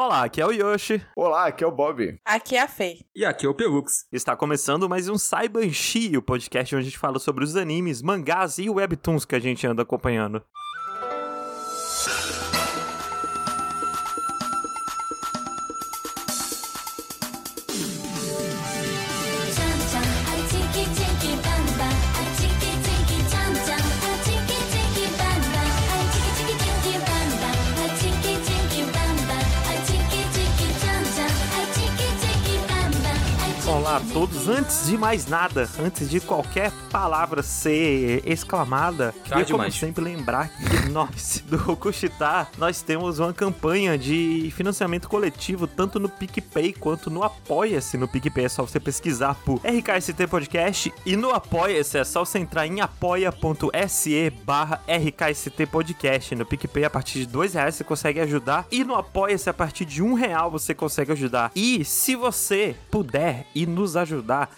Olá, aqui é o Yoshi. Olá, aqui é o Bob. Aqui é a Fê. E aqui é o Pelux. Está começando mais um Saibanshi, o podcast onde a gente fala sobre os animes, mangás e webtoons que a gente anda acompanhando. Antes de mais nada, antes de qualquer palavra ser exclamada, queria como demais. sempre lembrar que nós, do Rokushita, nós temos uma campanha de financiamento coletivo, tanto no PicPay quanto no Apoia-se. No PicPay é só você pesquisar por RKST Podcast e no Apoia-se é só você entrar em apoia.se barra RKST Podcast. No PicPay, a partir de dois reais você consegue ajudar e no Apoia-se, a partir de um real você consegue ajudar. E se você puder e nos ajudar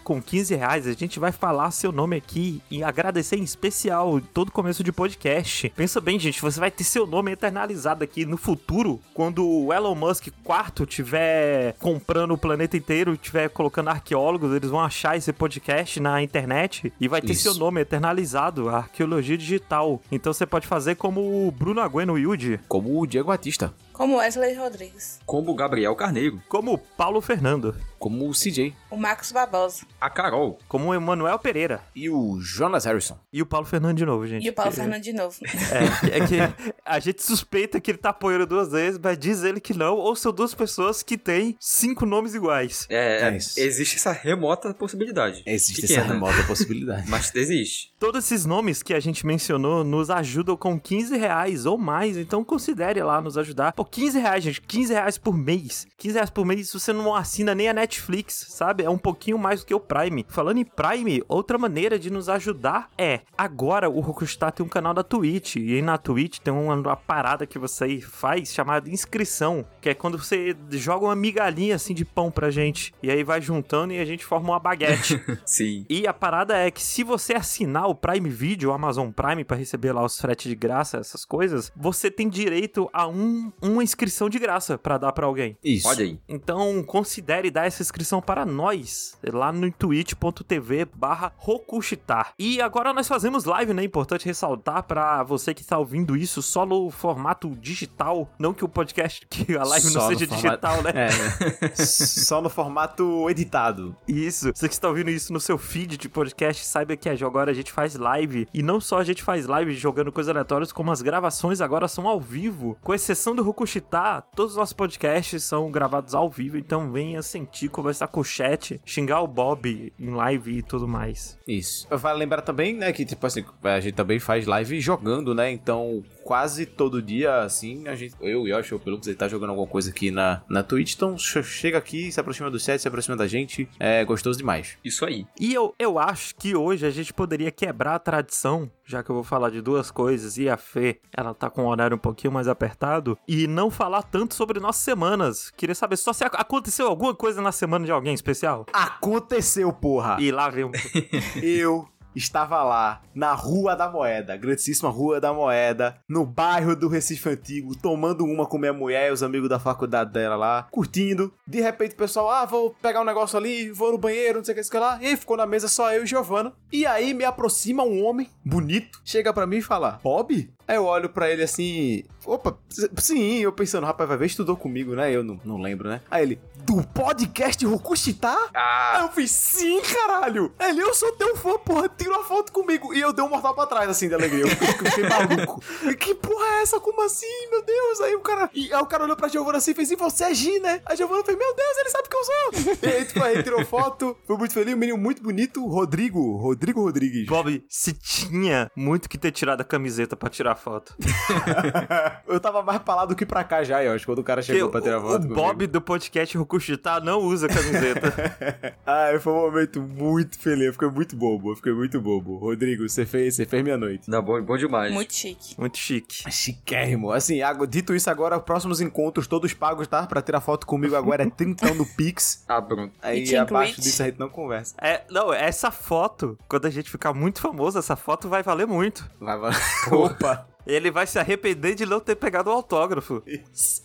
com 15 reais, a gente vai falar seu nome aqui e agradecer em especial todo começo de podcast. Pensa bem, gente, você vai ter seu nome eternalizado aqui no futuro, quando o Elon Musk quarto tiver comprando o planeta inteiro, tiver colocando arqueólogos, eles vão achar esse podcast na internet e vai ter Isso. seu nome eternalizado, a arqueologia digital. Então você pode fazer como o Bruno Agüeno Yuji, Como o Diego Batista. Como Wesley Rodrigues. Como o Gabriel Carneiro. como o Paulo Fernando, Como o CJ. O Marcos Barbosa. A Carol. como o Emanuel Pereira E o Jonas Harrison. e o Paulo Fernando de novo, gente. E o Paulo Que- Fernando de novo. É, é que a gente suspeita que ele tá apoiando duas vezes, mas diz ele que não, ou são duas pessoas que têm cinco nomes iguais. É, É isso. existe essa remota possibilidade. Existe Pequena, essa remota possibilidade. Mas existe. Todos esses nomes que a gente mencionou nos ajudam com 15 reais ou mais, então considere lá nos ajudar. Pô, 15 reais, gente, 15 reais por mês. 15 reais por mês você não assina nem a Netflix, sabe? É um pouquinho mais do que o Prime. Falando em Prime, outra maneira de nos ajudar é, agora o Rokustar tem um canal da Twitch, e aí na Twitch tem uma, uma parada que você faz chamada inscrição, que é quando você joga uma migalhinha assim de pão pra gente, e aí vai juntando e a gente forma uma baguete. Sim. E a parada é que se você assinar o Prime Video, o Amazon Prime, pra receber lá os fretes de graça, essas coisas, você tem direito a um, uma inscrição de graça pra dar pra alguém. Isso. Olha aí. Então, considere dar essa inscrição para nós, lá no twitch.tv barra Rokushitar. E agora nós fazemos live, né? Importante ressaltar pra você que tá ouvindo isso só no formato digital, não que o podcast, que a live Só não no seja formato- digital, né? É, né? Só no formato editado. Isso. Você que está ouvindo isso no seu feed de podcast, saiba que agora a gente faz live. E não só a gente faz live jogando coisas aleatórias, como as gravações agora são ao vivo. Com exceção do Rokushita, todos os nossos podcasts são gravados ao vivo. Então venha sentir, conversar com o chat, xingar o Bob em live e tudo mais. Isso. Vale lembrar também, né, que tipo assim, a gente também faz live jogando, né? Então, quase todo dia, assim, a gente, eu, Yoshi, o Pelux, ele tá jogando alguma coisa aqui na, na Twitch. Então, che- chega aqui, se aproxima do chat, se aproxima da gente. É gostoso demais. Isso aí. E eu, eu acho que hoje a gente poderia quebrar a tradição, já que eu vou falar de duas coisas, e a Fê, ela tá com o horário um pouquinho mais apertado, e não falar tanto sobre nossas semanas. Queria saber só se ac- aconteceu alguma coisa na semana de alguém especial. Aconteceu, porra! E lá vem um... Eu estava lá, na Rua da Moeda, grandíssima Rua da Moeda, no bairro do Recife Antigo, tomando uma com minha mulher e os amigos da faculdade dela lá, curtindo. De repente o pessoal, ah, vou pegar um negócio ali, vou no banheiro, não sei o que, sei lá. E ficou na mesa só eu e Giovana. E aí me aproxima um homem bonito, chega pra mim e fala, Bob? Aí eu olho pra ele assim, opa, sim, eu pensando, rapaz, vai ver, estudou comigo, né? Eu não, não lembro, né? Aí ele, do podcast Rokushita? Aí Ah, eu fiz, sim, caralho! Ele, eu sou teu fã, porra, tira uma foto comigo. E eu dei um mortal pra trás, assim, de alegria. Eu fiquei, maluco. Que porra é essa? Como assim, meu Deus? Aí o cara. E aí o cara olhou pra Giovana assim e fez, e você é Gi, né? A Giovana fez, meu Deus, ele sabe que eu sou. E aí, tipo, aí tirou foto, foi muito feliz. Um menino muito bonito, Rodrigo. Rodrigo Rodrigues. Bob, se tinha muito que ter tirado a camiseta pra tirar foto. eu tava mais pra lá do que pra cá já, eu acho, quando o cara chegou pra tirar o, foto. o comigo. Bob do podcast Rokushita não usa camiseta. Ah, foi um momento muito feliz. Eu fiquei muito bobo, eu fiquei muito bobo. Rodrigo, você fez, você fez minha noite. não, bom, bom demais. Muito chique. Muito chique. Chiquérrimo. Assim, dito isso agora, próximos encontros todos pagos, tá? Pra tirar foto comigo agora é 30 no Pix. Ah, pronto. Aí abaixo disso a gente não conversa. É, não, essa foto, quando a gente ficar muito famoso, essa foto vai valer muito. Vai, vai. Opa. Ele vai se arrepender de não ter pegado o autógrafo. Isso.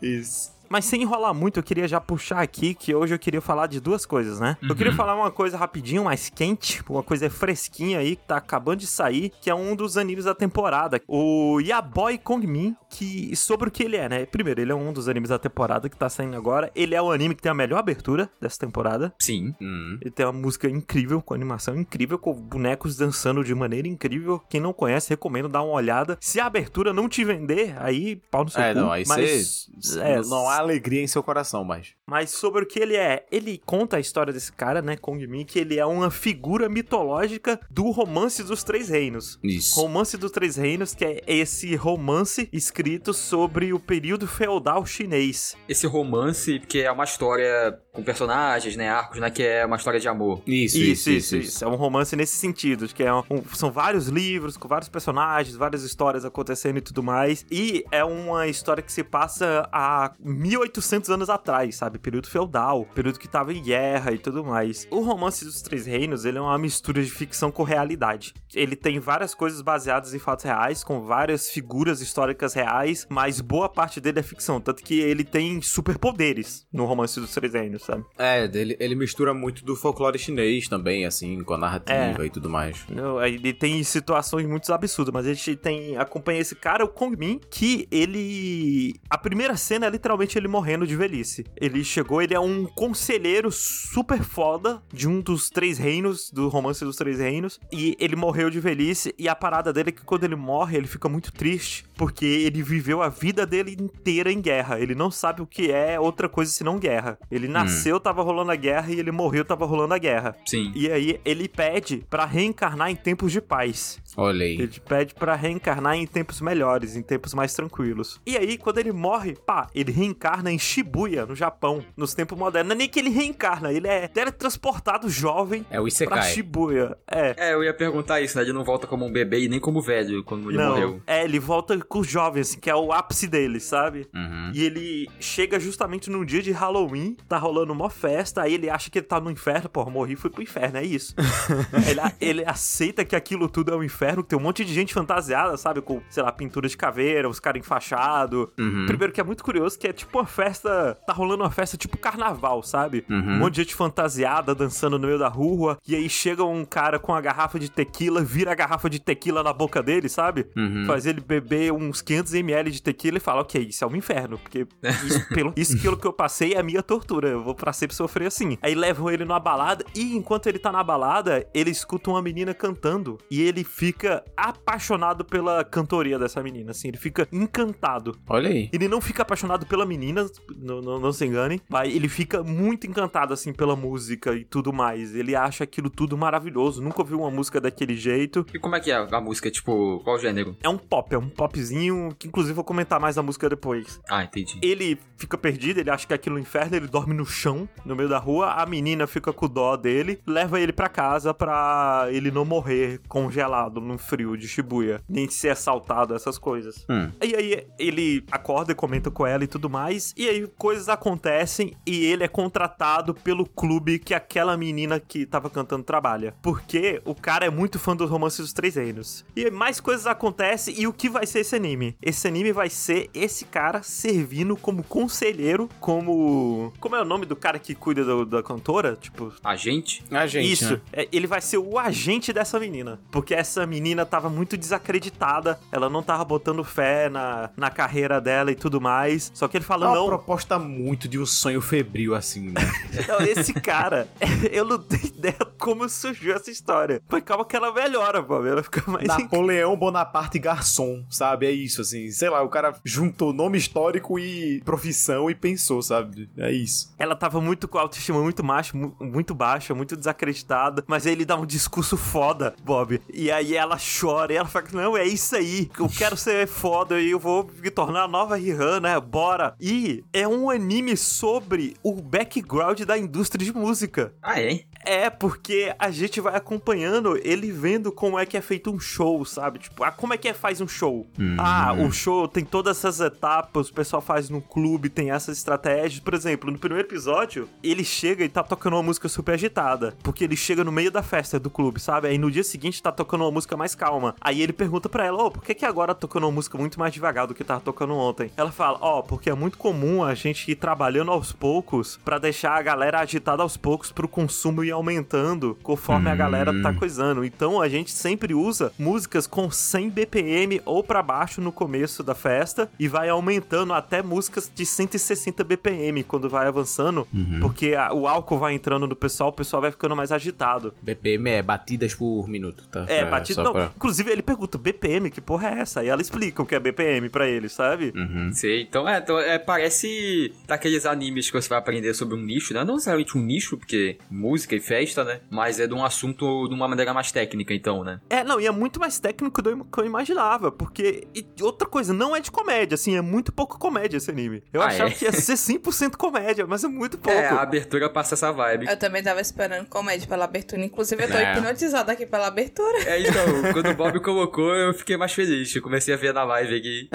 Isso. Mas sem enrolar muito, eu queria já puxar aqui que hoje eu queria falar de duas coisas, né? Eu queria falar uma coisa rapidinho, mais quente, uma coisa fresquinha aí, que tá acabando de sair, que é um dos animes da temporada. O Yaboy Kongmin, que sobre o que ele é, né? Primeiro, ele é um dos animes da temporada que tá saindo agora. Ele é o anime que tem a melhor abertura dessa temporada. Sim. Hum. Ele tem uma música incrível, com animação incrível, com bonecos dançando de maneira incrível. Quem não conhece, recomendo dar uma olhada. Se a abertura não te vender, aí pau no seu É, cu. não, aí mas, você. é, não alegria em seu coração, mas. mas sobre o que ele é, ele conta a história desse cara, né, Kong Min, que ele é uma figura mitológica do Romance dos Três Reinos. Isso. Romance dos Três Reinos, que é esse romance escrito sobre o período feudal chinês. Esse romance, que é uma história com personagens, né? Arcos, né? Que é uma história de amor. Isso, Isso, isso, isso. É um romance nesse sentido, que é um- um- são vários livros com vários personagens, várias histórias acontecendo e tudo mais. E é uma história que se passa há 1800 anos atrás, sabe? Período feudal, período que tava em guerra e tudo mais. O Romance dos Três Reinos, ele é uma mistura de ficção com realidade. Ele tem várias coisas baseadas em fatos reais, com várias figuras históricas reais, mas boa parte dele é ficção. Tanto que ele tem superpoderes no Romance dos Três Reinos, sabe? É, ele, ele mistura muito do folclore chinês também, assim, com a narrativa e tudo mais. Não, aí Ele tem situações muito absurdas, mas a gente tem acompanha esse cara, o Kong Min, que ele a primeira cena é literalmente ele morrendo de velhice. Ele chegou, ele é um conselheiro super foda de um dos três reinos, do romance dos três reinos, e ele morreu de velhice e a parada dele é que quando ele morre, ele fica muito triste, porque ele viveu a vida dele inteira em guerra. Ele não sabe o que é outra coisa senão guerra. Ele nasceu, tava rolando a guerra e ele morreu, tava rolando a guerra. Sim. E aí ele pede pra reencarnar em tempos de paz. Olha aí. Ele pede pra reencarnar em tempos melhores, em tempos mais tranquilos. E aí, quando ele morre, pá, ele reencarna em Shibuya, no Japão, nos tempos modernos. Não é nem que ele reencarna, ele é teletransportado jovem É o pra. Shibuya. É. É, eu ia perguntar isso, né? Ele não volta como um bebê e nem como velho quando ele Não, morreu. é, ele volta com os jovens, assim, que é o ápice dele, sabe? Uhum. E ele chega justamente num dia de Halloween, tá rolando uma festa, aí ele acha que ele tá no inferno, pô, morri e fui pro inferno, é isso. ele, ele aceita que aquilo tudo é um inferno, que tem um monte de gente fantasiada, sabe, com, sei lá, pintura de caveira, os caras enfaixados. Uhum. Primeiro que é muito curioso, que é tipo uma festa, tá rolando uma festa tipo carnaval, sabe? Uhum. Um monte de gente fantasiada, dançando no meio da rua, e aí chega um cara com a garrafa de tequila, vira a garrafa de tequila na boca dele, sabe? Uhum. Faz ele beber uns 500ml de tequila e fala, ok, isso é um inferno, porque isso, pelo, isso pelo que eu passei é a minha tortura, eu vou pra sempre sofrer assim. Aí levam ele numa balada e enquanto ele tá na balada, ele escuta uma menina cantando e ele fica apaixonado pela cantoria dessa menina, assim, ele fica encantado. Olha aí. Ele não fica apaixonado pela menina, não, não, não se engane, mas ele fica muito encantado, assim, pela música e tudo mais. Ele acha aquilo tudo maravilhoso, nunca ouviu uma música daquele jeito. E como é que é a música? Tipo, qual gênero? É um pop, é um popzinho, que inclusive vou comentar mais da música depois. Ah, entendi. Ele fica perdido, ele acha que aquilo é um inferno, ele dorme no chão, no meio da rua. A menina fica com dó dele, leva ele pra casa pra ele não morrer congelado no frio de Shibuya, nem ser assaltado, essas coisas. Hum. E aí ele acorda e comenta com ela e tudo mais. E aí coisas acontecem e ele é contratado pelo clube que aquela menina que tava cantando trabalha. Porque o cara é muito fã dos romances dos três reinos. E mais coisas acontecem e o que vai ser esse anime? Esse anime vai ser esse cara servindo como conselheiro, como. Como é o nome do cara que cuida do- da cantora? Tipo, Agente? A gente. isso, né? é, ele vai ser o agente dessa menina. Porque essa menina tava muito desacreditada, ela não tava botando fé na, na carreira dela e tudo mais. Só que ele É fala: uma não, proposta muito de um sonho febril, assim, né? não, esse cara, eu não tenho ideia como surgiu essa história. Mas calma que ela melhora, pô, ela fica mais. Napoleão Bonaparte Garçom, sabe? É isso, assim. Sei lá, o cara juntou nome histórico e profissão e pensou, sabe? É isso. Ela tava muito com autoestima muito macho, mu- muito baixa, muito desacreditada, mas aí ele dá um discurso foda, Bob. E aí ela chora e ela fala: Não, é isso aí, eu quero ser foda e eu vou me tornar a nova Rihanna, bora. E é um anime sobre o background da indústria de música. Ah, é? É, porque a gente vai acompanhando ele vendo como é que é feito um show, sabe? Tipo, ah, como é que é faz um show? Ah, o show tem todas essas etapas, o pessoal faz no clube, tem essas estratégias. Por exemplo, no primeiro episódio ele chega e tá tocando uma música super agitada. Porque ele chega no meio da festa do clube, sabe? Aí no dia seguinte tá tocando uma música mais calma. Aí ele pergunta pra ela, ô, por que que agora tá tocando uma música muito mais devagar do que tava tocando ontem? Ela fala, ó, porque é muito comum a gente ir trabalhando aos poucos pra deixar a galera agitada aos poucos pro consumo ir aumentando conforme a galera tá coisando. Então a gente sempre usa músicas com 100 BPM ou pra baixo no começo da festa e vai aumentando até músicas de 160 BPM quando vai avançando, porque a- o álcool vai entrando no pessoal, o pessoal vai ficando mais agitado. BPM é batidas por minuto, tá? É, só Não, pra- inclusive ele pergunta, BPM, que porra é essa? E ela explica o que é BPM pra ele, sabe? Uhum. Sei, então é, então é, parece daqueles animes que você vai aprender sobre um nicho, né? Não necessariamente um nicho, porque música e festa, né? Mas é de um assunto de uma maneira mais técnica, então, né? É, não, e é muito mais técnico do que eu imaginava, porque. E outra coisa, não é de comédia, assim, é muito pouco comédia esse anime. Eu Ah, achava é? que ia ser 100% comédia, mas é muito pouco. É, a abertura passa essa vibe. Eu também tava esperando comédia pela abertura. Inclusive, eu tô É. hipnotizada aqui pela abertura. É, então, quando o Bob colocou, eu fiquei mais feliz. Eu comecei a ver na live aqui.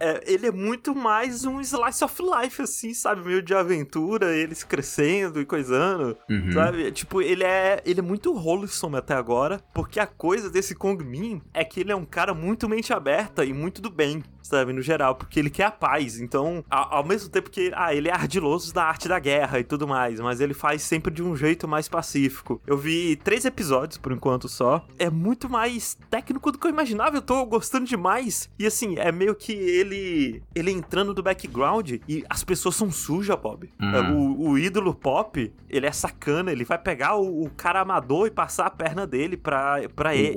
É, ele é muito mais um slice of life, assim, sabe? Meio de aventura, eles crescendo e coisando, Uhum. sabe? Tipo, ele é, ele é muito wholesome até agora, porque a coisa desse Kong Min é que ele é um cara muito mente aberta e muito do bem, sabe? No geral, porque ele quer a paz. Então, a- ao mesmo tempo que, ah, ele é ardiloso da arte da guerra e tudo mais, mas ele faz sempre de um jeito mais pacífico. Eu vi três episódios por enquanto só. É muito mais técnico do que eu imaginava. Eu tô gostando demais. E assim, é meio que ele ele entrando do background e as pessoas são sujas, Bob. Hum. É, O, o ídolo pop, ele é sacana. Ele vai pegar o, o cara amador e passar a perna dele pra, pra ele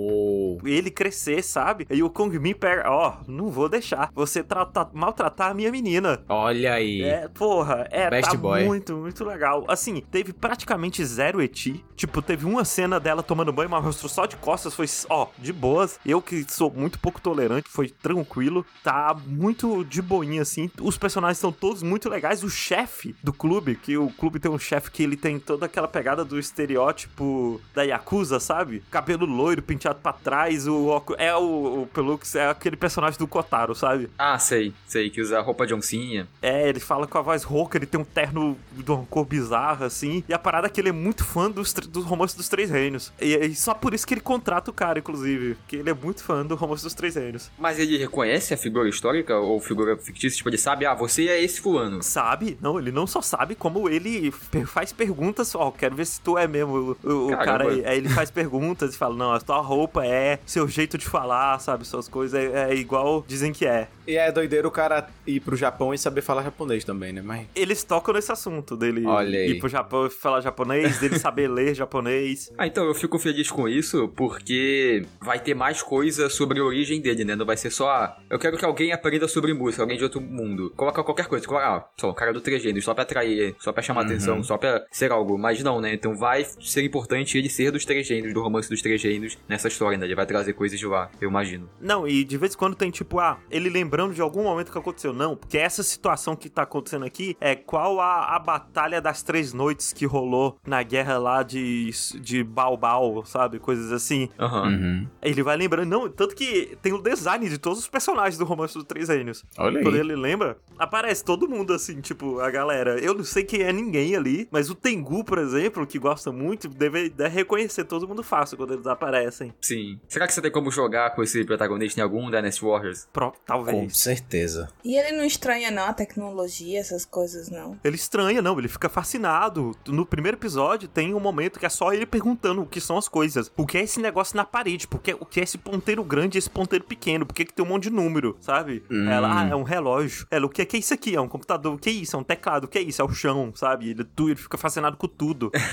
ele crescer, sabe? E o Kong Min pega, ó, não vou deixar você trata- maltratar a minha menina. Olha aí. É, porra, é, Best tá boy. muito, muito legal. Assim, teve praticamente zero eti. Tipo, teve uma cena dela tomando banho, mas mostrou só de costas, foi, ó, de boas. Eu que sou muito pouco tolerante, foi tranquilo. Tá muito de boinha, assim. Os personagens são todos muito legais. O chefe do clube, que o clube tem um chefe que ele tem toda aquela pegada do estereótipo da Yakuza, sabe? Cabelo loiro, penteado pra trás, o óculos... É o, o Pelux, é aquele personagem do Kotaro, sabe? Ah, sei, sei, que usa roupa de oncinha. É, ele fala com a voz rouca, ele tem um terno de uma cor bizarra, assim. E a parada é que ele é muito fã dos, dos romances dos Três Reinos. E, e só por isso que ele contrata o cara, inclusive. Que ele é muito fã do romance dos Três Reinos. Mas ele reconhece a figura histórica ou figura fictícia? Tipo, ele sabe, ah, você é esse fulano. Sabe? Não, ele não só sabe, como ele faz perguntas. Ó, quero ver se tu é mesmo o, o- cara aí. Aí ele faz perguntas e fala: Não, a tua roupa é, seu jeito de falar, sabe? Suas coisas é, é igual dizem que é. E é doideiro o cara ir pro Japão e saber falar japonês também, né? Mas. Eles tocam nesse assunto dele Olha ir pro Japão e falar japonês, dele saber ler japonês. Ah, então eu fico feliz com isso porque vai ter mais coisa sobre a origem dele, né? Não vai ser só, ah, eu quero que alguém aprenda sobre música, alguém de outro mundo. Coloca qualquer coisa, coloca, ah, só o cara do três só pra atrair, só pra chamar atenção, só pra ser algo. Mas não, né? Então vai ser importante ele ser dos três gêneros, do romance dos três gêneros nessa história, né? Ele vai trazer coisas de lá, eu imagino. Não, e de vez em quando tem tipo, ah, ele lembrando de algum momento que aconteceu. Não, porque essa situação que tá acontecendo aqui é qual a, a batalha das três noites que rolou na guerra lá de, de Baobao, sabe? Coisas assim. Aham. Uhum. Ele vai lembrando, não, tanto que tem o design de todos os personagens do Romance dos Três Reinos. Olha aí. Quando ele lembra, aparece todo mundo assim, tipo, a galera. Eu não sei quem é ninguém ali, mas o Tengu, por exemplo, que gosta muito, deve, deve reconhecer todo mundo fácil quando eles aparecem. Sim. Será que você tem como jogar com esse protagonista em algum Dynasty Warriors? Pro, Com talvez. certeza. E ele não estranha, não, a tecnologia, essas coisas, não. Ele estranha, não, ele fica fascinado. No primeiro episódio tem um momento que é só ele perguntando o que são as coisas. O que é esse negócio na parede? Porque, o que é esse ponteiro grande e esse ponteiro pequeno? Por que, que tem um monte de número, sabe? Hum. Ela, ah, é um relógio. Ela, o que é, que é isso aqui? É um computador. O que é isso? É um teclado. O que é isso? É o chão, sabe? Ele, tu, ele fica fascinado com tudo.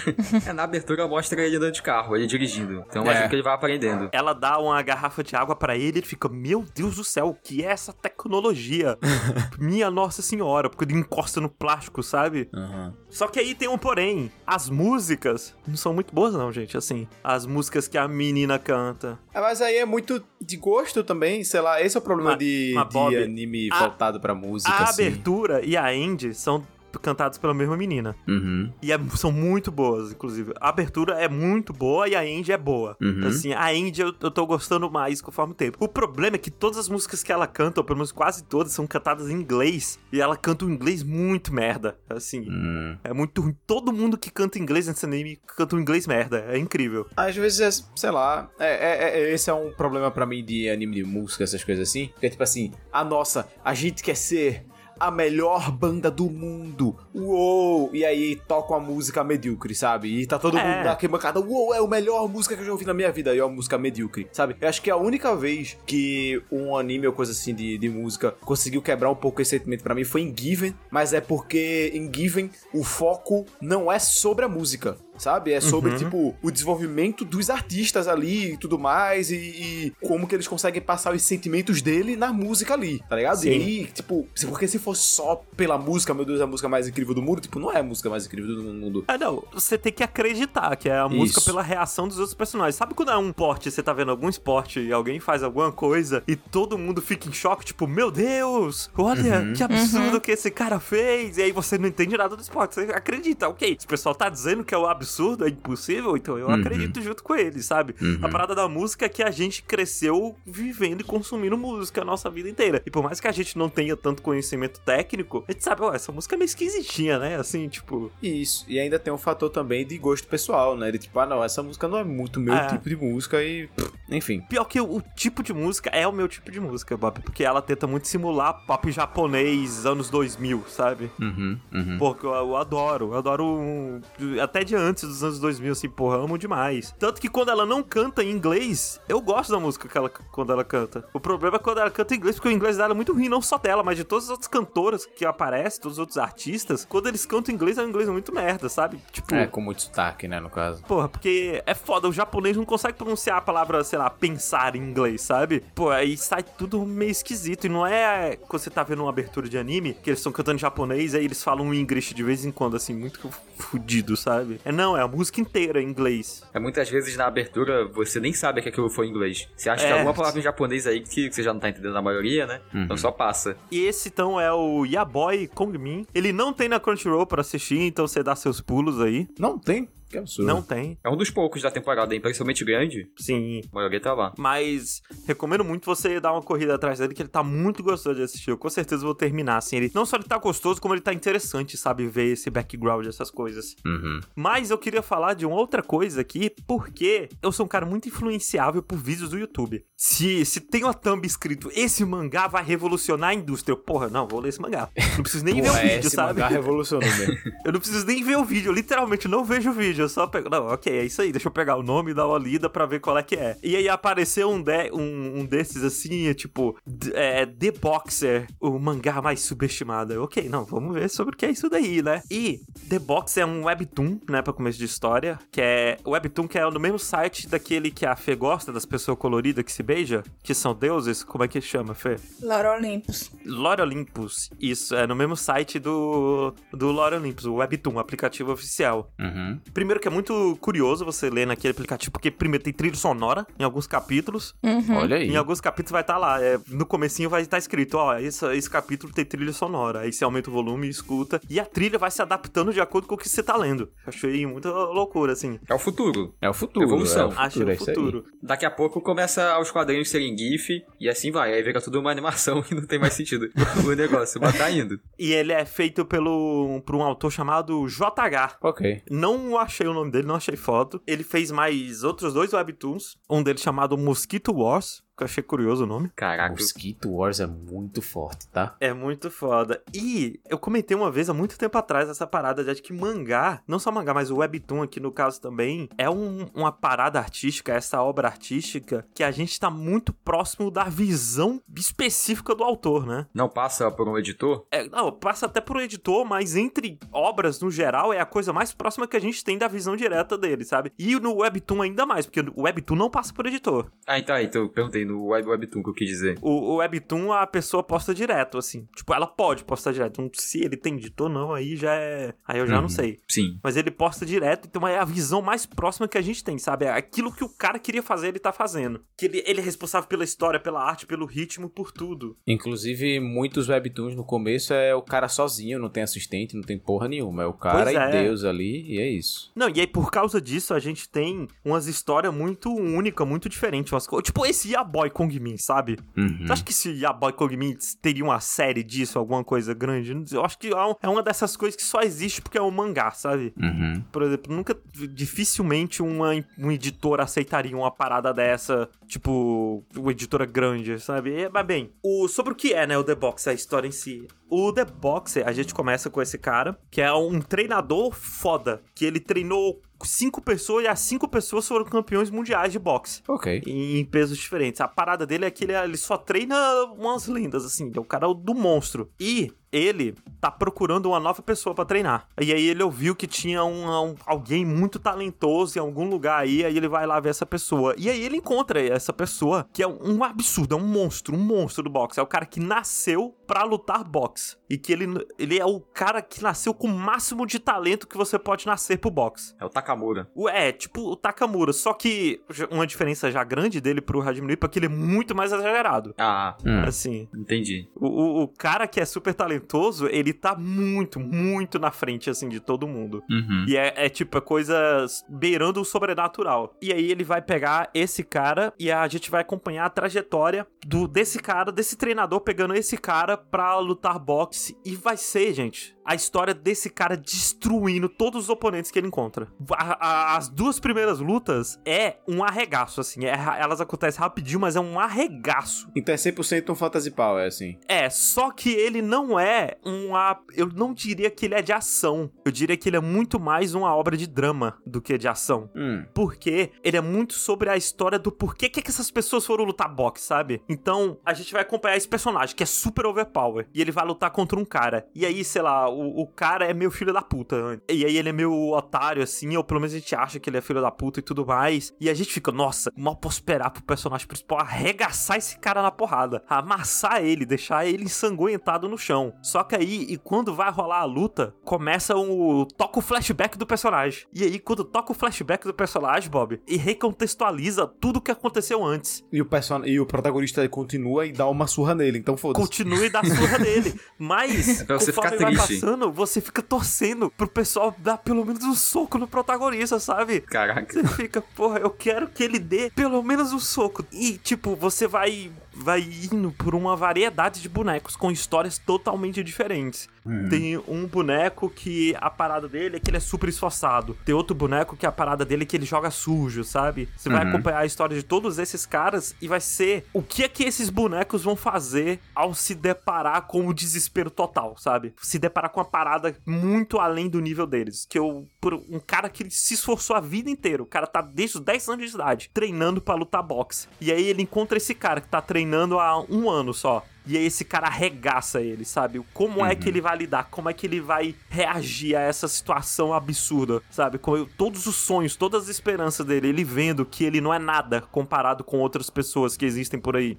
É, na abertura mostra ele andando de carro, ele dirigindo. Então É. imagino que ele vai aprendendo. Ela dá uma garrafa de água pra ele e ele fica, meu Deus do céu, o que é essa tecnologia? Minha Nossa Senhora, porque ele encosta no plástico, sabe? Uhum. Só que aí tem um porém. As músicas não são muito boas, não, gente. Assim, as músicas que a menina canta. É, mas aí é muito de gosto também, sei lá. Esse é o problema Mas- de, mas, de Bob, anime a- voltado pra música, a assim. abertura e a end são cantadas pela mesma menina. Uhum. E é- são muito boas, inclusive. A abertura é muito boa e a end é boa. Uhum. Assim, a end eu, eu tô gostando mais conforme o tempo. O problema é que todas as músicas que ela canta, ou pelo menos quase todas, são cantadas em inglês. E ela canta um inglês muito merda. Assim, Hum. é muito ruim. Todo mundo que canta inglês nesse anime canta um inglês merda. É incrível. Às vezes, é, sei lá, é, é- é- esse é um problema pra mim de anime de música, essas coisas assim. Porque, tipo assim, a nossa, a gente quer ser a melhor banda do mundo. Uou! E aí toca uma música medíocre, sabe? E tá todo É. mundo naquela bancada, uou, é a melhor música que eu já ouvi na minha vida. E é uma música medíocre, sabe? Eu acho que é a única vez que um anime ou coisa assim de, de música conseguiu quebrar um pouco esse sentimento pra mim foi em Given, mas é porque em Given o foco não é sobre a música. Sabe? É sobre, Uhum. tipo, o desenvolvimento dos artistas ali e tudo mais, e, e como que eles conseguem passar os sentimentos dele na música ali, tá ligado? Sim. E aí, tipo, se- porque se fosse só pela música, meu Deus, é a música mais incrível do mundo, tipo, não é a música mais incrível do mundo. Ah, não. Você tem que acreditar que é a música Isso. pela reação dos outros personagens. Sabe quando é um porte, você tá vendo algum esporte e alguém faz alguma coisa e todo mundo fica em choque, tipo, meu Deus, olha Uhum. que absurdo que esse cara fez. E aí você não entende nada do esporte. Você acredita, ok. Se o pessoal tá dizendo que é um absurdo, é impossível, então eu Uhum. acredito junto com ele, sabe? A parada da música é que a gente cresceu vivendo e consumindo música a nossa vida inteira. E por mais que a gente não tenha tanto conhecimento técnico, a gente sabe, ó, essa música é meio esquisitinha, né? Assim, tipo. Isso. E ainda tem um fator também de gosto pessoal, né? De tipo, ah, não, essa música não é muito meu É. tipo de música e. pff, enfim. Pior que o, o tipo de música é o meu tipo de música, Bob, porque ela tenta muito simular pop japonês anos 2000, sabe? Uhum, uhum. Porque eu, eu adoro, eu adoro um- até de antes dos anos 2000, assim, porra, amo demais. Tanto que quando ela não canta em inglês, eu gosto da música que ela, quando ela canta. O problema é quando ela canta em inglês, porque o inglês dela é muito ruim, não só dela, mas de todas as outras cantoras que aparecem, todos os outros artistas, quando eles cantam em inglês, é um inglês muito merda, sabe? Tipo, É, com muito sotaque, né, no caso. Porra, porque é foda, o japonês não consegue pronunciar a palavra, sei lá, pensar em inglês, sabe? Pô, aí sai tudo meio esquisito. E não é quando você tá vendo uma abertura de anime, que eles estão cantando em japonês, aí eles falam um inglês de vez em quando, assim, muito fudido, sabe? É não, é a música inteira em inglês. É muitas vezes na abertura você nem sabe que aquilo foi em inglês. Você acha que É. é alguma palavra em japonês aí que você já não tá entendendo a maioria, né? Então só passa. E esse, então, é o Yaboy Kongmin. Ele não tem na Crunchyroll pra assistir, então você dá seus pulos aí. Não tem? Que absurdo. Não tem. É um dos poucos da temporada, impressionante grande. Sim. A maioria tá lá. Mas recomendo muito você dar uma corrida atrás dele, que ele tá muito gostoso de assistir. Eu com certeza vou terminar, assim. Ele, não só ele tá gostoso, como ele tá interessante, sabe? Ver esse background, essas coisas. Uhum. Mas eu queria falar de uma outra coisa aqui, porque eu sou um cara muito influenciável por vídeos do YouTube. Se, se tem uma thumb escrito, esse mangá vai revolucionar a indústria. Eu, porra, não, vou ler esse mangá. Não preciso nem ver o Porra, vídeo, esse sabe? mangá revolucionou mesmo. Eu não preciso nem ver o vídeo, eu literalmente não vejo o vídeo, eu só pego. Não, ok, é isso aí, deixa eu pegar o nome e dar uma lida pra ver qual é que é. E aí apareceu um, de, um, um desses assim, é tipo, é, The Boxer, o mangá mais subestimado. Eu, ok, não, vamos ver sobre o que é isso daí, né? E The Boxer é um webtoon, né, pra começo de história, que é. O webtoon que é no mesmo site daquele que a Fê gosta, das pessoas coloridas que se beija, que são deuses, como é que chama, Fê? Lore Olympus. Lore Olympus. Isso, é no mesmo site do, do Lore Olympus, o Webtoon, o aplicativo oficial. Uhum. Primeiro que é muito curioso você ler naquele aplicativo, porque primeiro tem trilha sonora em alguns capítulos. Uhum. Olha aí. Em alguns capítulos vai estar lá, é, no comecinho vai estar escrito, ó, esse, esse capítulo tem trilha sonora. Aí você aumenta o volume e escuta. E a trilha vai se adaptando de acordo com o que você tá lendo. Achei muita loucura, assim. É o futuro. É o futuro. Evolução. É o futuro, Achei é o futuro. Daqui a pouco começa os quadrinhos serem GIF e assim vai. Aí vira tudo uma animação e não tem mais sentido o negócio, mas tá indo. E ele é feito pelo, por um autor chamado JH. Ok. Não achei o nome dele, não achei foto. Ele fez mais outros dois webtoons. Um deles chamado Mosquito Wars, eu achei curioso o nome. Caraca. Mosquito Wars é muito forte, tá? É muito foda. E eu comentei uma vez, há muito tempo atrás, essa parada de que mangá, não só mangá, mas o webtoon aqui no caso também, é um- uma parada artística, essa obra artística, que a gente tá muito próximo da visão específica do autor, né? Não passa por um editor? É, não, passa até por editor, mas entre obras no geral é a coisa mais próxima que a gente tem da visão direta dele, sabe? E no Webtoon ainda mais, porque o Webtoon não passa por editor. Ah, então aí, então eu perguntei, no web, Webtoon que eu quis dizer. O, o Webtoon, a pessoa posta direto, assim. Tipo, ela pode postar direto. Então, se ele tem editor, não, aí já é. Aí eu já Uhum. não sei. Sim. Mas ele posta direto, então é a visão mais próxima que a gente tem, sabe? É aquilo que o cara queria fazer, ele tá fazendo. Que ele, ele é responsável pela história, pela arte, pelo ritmo, por tudo. Inclusive, muitos webtoons no começo é o cara sozinho, não tem assistente, não tem porra nenhuma. É o cara Pois e é. Deus ali, e é isso. Não, e aí por causa disso a gente tem umas histórias muito únicas, muito diferentes. Umas tipo esse Yaboy Kong Min, sabe? Uhum. Você acha que esse Yaboy Kong Min teria uma série disso, alguma coisa grande? Eu acho que é é uma dessas coisas que só existe porque é um mangá, sabe? Uhum. Por exemplo, nunca, dificilmente uma, um editor aceitaria uma parada dessa, tipo, uma editora grande, sabe? E, Mas bem, o, sobre o que é, né, o The Box, a história em si. O The Boxer, a gente começa com esse cara, que é um treinador foda, que ele treinou cinco pessoas e as cinco pessoas foram campeões mundiais de boxe. Ok. Em pesos diferentes. A parada dele é que ele, ele só treina umas lendas, assim. É o cara do monstro. E ele tá procurando uma nova pessoa pra treinar. E aí ele ouviu que tinha um, um- alguém muito talentoso em algum lugar aí, aí ele vai lá ver essa pessoa. E aí ele encontra essa pessoa, que é um absurdo, é um monstro, um monstro do boxe. É o cara que nasceu pra lutar boxe. E que ele, ele é o cara que nasceu com o máximo de talento que você pode nascer pro boxe. É o Takamura. O- É, tipo o Takamura, só que uma diferença já grande dele pro Hajime Ippo é que ele é muito mais exagerado. Ah, Hum. Assim, entendi. o, o, o cara que é super talentoso, ele tá muito, muito na frente, assim, de todo mundo. Uhum. E é, é tipo, é coisa beirando o sobrenatural. E aí ele vai pegar esse cara e a gente vai acompanhar a trajetória do desse cara, desse treinador pegando esse cara pra lutar boxe. E vai ser, gente, a história desse cara destruindo todos os oponentes que ele encontra. A- a- as duas primeiras lutas é um arregaço, assim. é- elas acontecem rapidinho, mas é um arregaço. Então é 100% um Fantasy Power, assim. É, só que ele não é uma. Eu não diria que ele é de ação. Eu diria que ele é muito mais uma obra de drama do que de ação. Hum. Porque ele é muito sobre a história do porquê que, que essas pessoas foram lutar boxe, sabe? Então, a gente vai acompanhar esse personagem que é super overpower. E ele vai lutar contra um cara. E aí, sei lá, o, o cara é meu filho da puta. E aí ele é meio otário, assim, ou pelo menos a gente acha que ele é filho da puta e tudo mais. E a gente fica, nossa, mal posso esperar pro personagem principal arregaçar esse cara na porrada. Amassar ele, deixar ele ensanguentado no chão. Só que aí, e quando vai rolar a luta, começa o. toca o flashback do personagem. E aí, quando toca o flashback do personagem, Bob, e recontextualiza tudo o que aconteceu antes. E o, person... e o protagonista continua e dá uma surra nele, então foda-se. Continue da surra dele. Mas, É pra você ficar triste. Você fica torcendo pro pessoal dar pelo menos um soco no protagonista, sabe? Caraca. Você fica, porra, eu quero que ele dê pelo menos um soco. E, tipo, você vai vai indo por uma variedade de bonecos com histórias totalmente diferentes. Tem um boneco que a parada dele é que ele é super esforçado. Tem outro boneco que a parada dele é que ele joga sujo, sabe? Você vai Uhum. acompanhar a história de todos esses caras e vai ser o que é que esses bonecos vão fazer ao se deparar com o desespero total, sabe? Se deparar com uma parada muito além do nível deles. Que eu, por um cara que se esforçou a vida inteira, o cara tá desde os 10 anos de idade treinando pra lutar boxe. E aí ele encontra esse cara que tá treinando há um ano só. E aí esse cara arregaça ele, sabe? Como é que ele vai lidar? Como é que ele vai reagir a essa situação absurda, sabe? Com todos os sonhos, todas as esperanças dele, ele vendo que ele não é nada comparado com outras pessoas que existem por aí.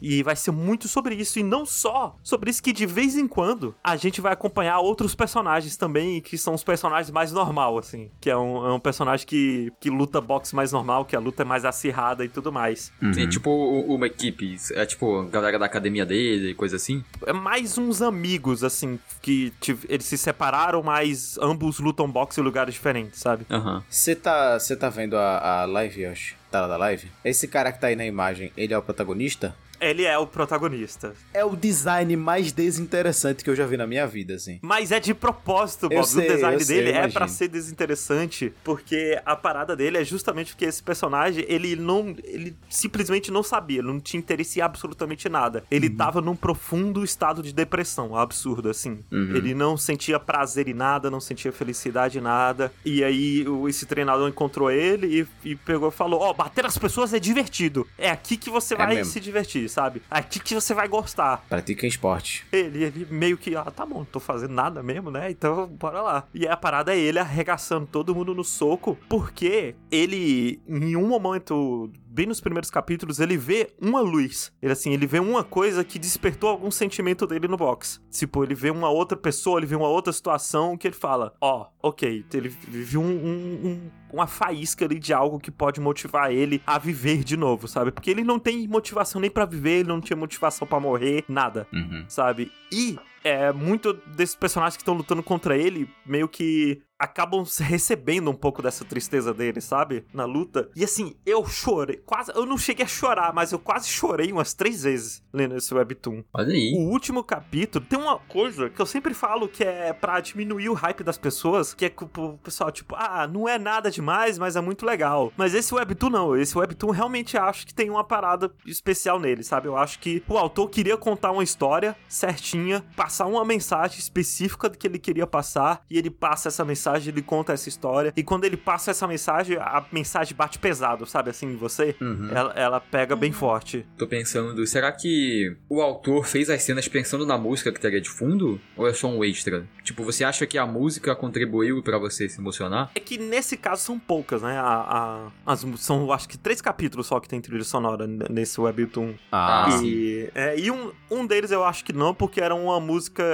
E vai ser muito sobre isso, e não só sobre isso que de vez em quando a gente vai acompanhar outros personagens também, que são os personagens mais normal, assim. Que é um, é um personagem que, que luta boxe mais normal, que a luta é mais acirrada e tudo mais. É tipo u- uma equipe, é tipo a galera da academia dele, coisa assim. é mais uns amigos, assim, que tive- eles se separaram, mas ambos lutam boxe em lugares diferentes, sabe? Aham. Você tá, você tá vendo a, a live, Yoshi? Tá lá da live? Esse cara que tá aí na imagem, ele é o protagonista? Ele é o protagonista. É o design mais desinteressante que eu já vi na minha vida, assim. Mas é de propósito, Bob. sei, o design sei, dele é pra ser desinteressante, porque a parada dele é justamente porque esse personagem, ele não. Ele simplesmente não sabia, não tinha interesse em absolutamente nada. Ele Uhum. tava num profundo estado de depressão, absurdo, assim. Uhum. Ele não sentia prazer em nada, não sentia felicidade em nada. E aí esse treinador encontrou ele e, e pegou e falou: Ó, bater as pessoas é divertido. É aqui que você vai mesmo. se divertir, sabe? Aqui que você vai gostar. Pratica esporte. Ele, ele meio que, ah, tá bom, não tô fazendo nada mesmo, né? Então, bora lá. E a parada é ele arregaçando todo mundo no soco, porque ele, em um momento bem nos primeiros capítulos, ele vê uma luz. Ele assim, ele vê uma coisa que despertou algum sentimento dele no box. Tipo, ele vê uma outra pessoa, ele vê uma outra situação que ele fala: Ó, oh, ok, ele vive um, um, um, uma faísca ali de algo que pode motivar ele a viver de novo, sabe? Porque ele não tem motivação nem para viver, ele não tinha motivação para morrer, nada, Uhum. sabe? E é muito desses personagens que estão lutando contra ele meio que acabam recebendo um pouco dessa tristeza dele, sabe? Na luta. E assim, eu chorei, quase, eu não cheguei a chorar, mas eu quase chorei umas três vezes lendo esse webtoon. Olha aí. O último capítulo tem uma coisa que eu sempre falo que é pra diminuir o hype das pessoas, que é que o pessoal, tipo, ah, não é nada demais, mas é muito legal. Mas esse webtoon não, esse webtoon realmente acho que tem uma parada especial nele, sabe? Eu acho que o autor queria contar uma história certinha, passar uma mensagem específica que ele queria passar, e ele passa essa mensagem, ele conta essa história, e quando ele passa essa mensagem, a mensagem bate pesado, sabe assim, em você? Uhum. Ela, ela pega bem forte. Tô pensando, será que o autor fez as cenas pensando na música que teria de fundo? Ou é só um extra? Tipo, você acha que a música contribuiu pra você se emocionar? É que nesse caso são poucas, né? A, a- as, são, acho que três capítulos só que tem trilha sonora nesse webtoon. Ah, Ah, E, é, e um, um deles eu acho que não, porque era uma música